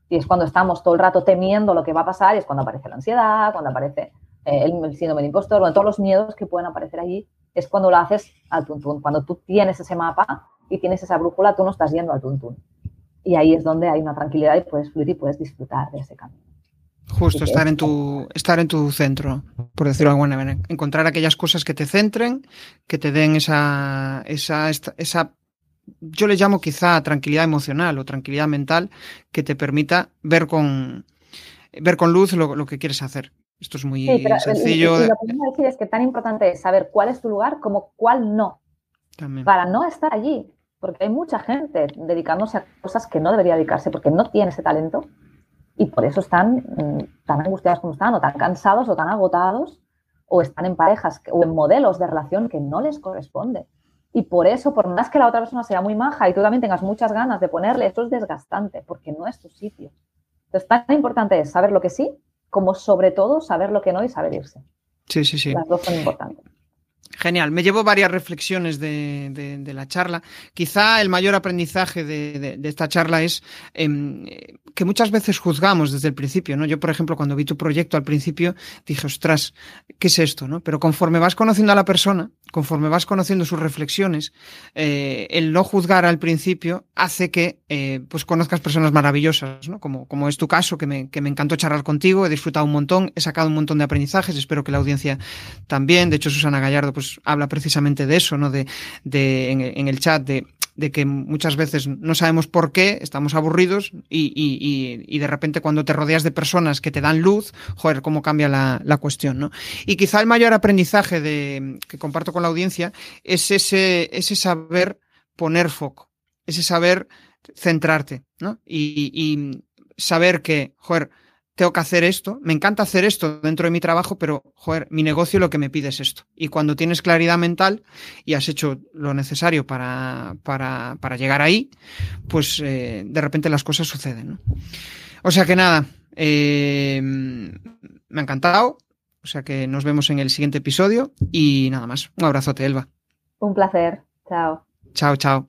S1: Y es cuando estamos todo el rato temiendo lo que va a pasar y es cuando aparece la ansiedad, cuando aparece eh, el, síndrome del impostor, bueno, todos los miedos que pueden aparecer allí es cuando lo haces al tuntún. Cuando tú tienes ese mapa y tienes esa brújula, tú no estás yendo al tuntún. Y ahí es donde hay una tranquilidad y puedes fluir y puedes disfrutar de ese camino.
S2: Justo, estar en tu, estar en tu centro, por decirlo de alguna manera. Encontrar aquellas cosas que te centren, que te den esa, esa, esa, yo le llamo quizá tranquilidad emocional o tranquilidad mental que te permita ver con, ver con luz lo, lo que quieres hacer. Esto es muy sencillo.
S1: lo que quiero decir es que tan importante es saber cuál es tu lugar como cuál no. Para no estar allí. Porque hay mucha gente dedicándose a cosas que no debería dedicarse porque no tiene ese talento y por eso están mm, tan angustiados como están, o tan cansados, o tan agotados, o están en parejas o en modelos de relación que no les corresponde. Y por eso, por más que la otra persona sea muy maja y tú también tengas muchas ganas de ponerle, esto es desgastante, porque no es tu sitio. Entonces, tan importante es saber lo que sí como sobre todo saber lo que no y saber irse.
S2: Sí, sí, sí.
S1: Las dos son importantes.
S2: Genial, me llevo varias reflexiones de, la charla. Quizá el mayor aprendizaje de, esta charla es em, que muchas veces juzgamos desde el principio, ¿no? Yo, por ejemplo, cuando vi tu proyecto al principio, dije, ostras, ¿qué es esto? ¿no? Pero conforme vas conociendo a la persona, conforme vas conociendo sus reflexiones, eh, el no juzgar al principio hace que eh, pues conozcas personas maravillosas, ¿no? Como, como es tu caso, que me, que me encantó charlar contigo, he disfrutado un montón, he sacado un montón de aprendizajes, espero que la audiencia también. De hecho, Susana Gallardo, pues habla precisamente de eso, ¿no? De, de en, el chat, de, de que muchas veces no sabemos por qué, estamos aburridos y, y, y, de repente cuando te rodeas de personas que te dan luz, joder, cómo cambia la, la, cuestión, ¿no? Y quizá el mayor aprendizaje de, que comparto con la audiencia es ese, ese saber poner foco, ese saber centrarte, ¿no? Y, y saber que, joder, tengo que hacer esto, me encanta hacer esto dentro de mi trabajo, pero, joder, mi negocio lo que me pide es esto. Y cuando tienes claridad mental y has hecho lo necesario para, para, para llegar ahí, pues eh, de repente las cosas suceden. O sea que nada, eh, me ha encantado. O sea que nos vemos en el siguiente episodio y nada más. Un abrazote, Elba.
S1: Un placer. Chao.
S2: Chao, chao.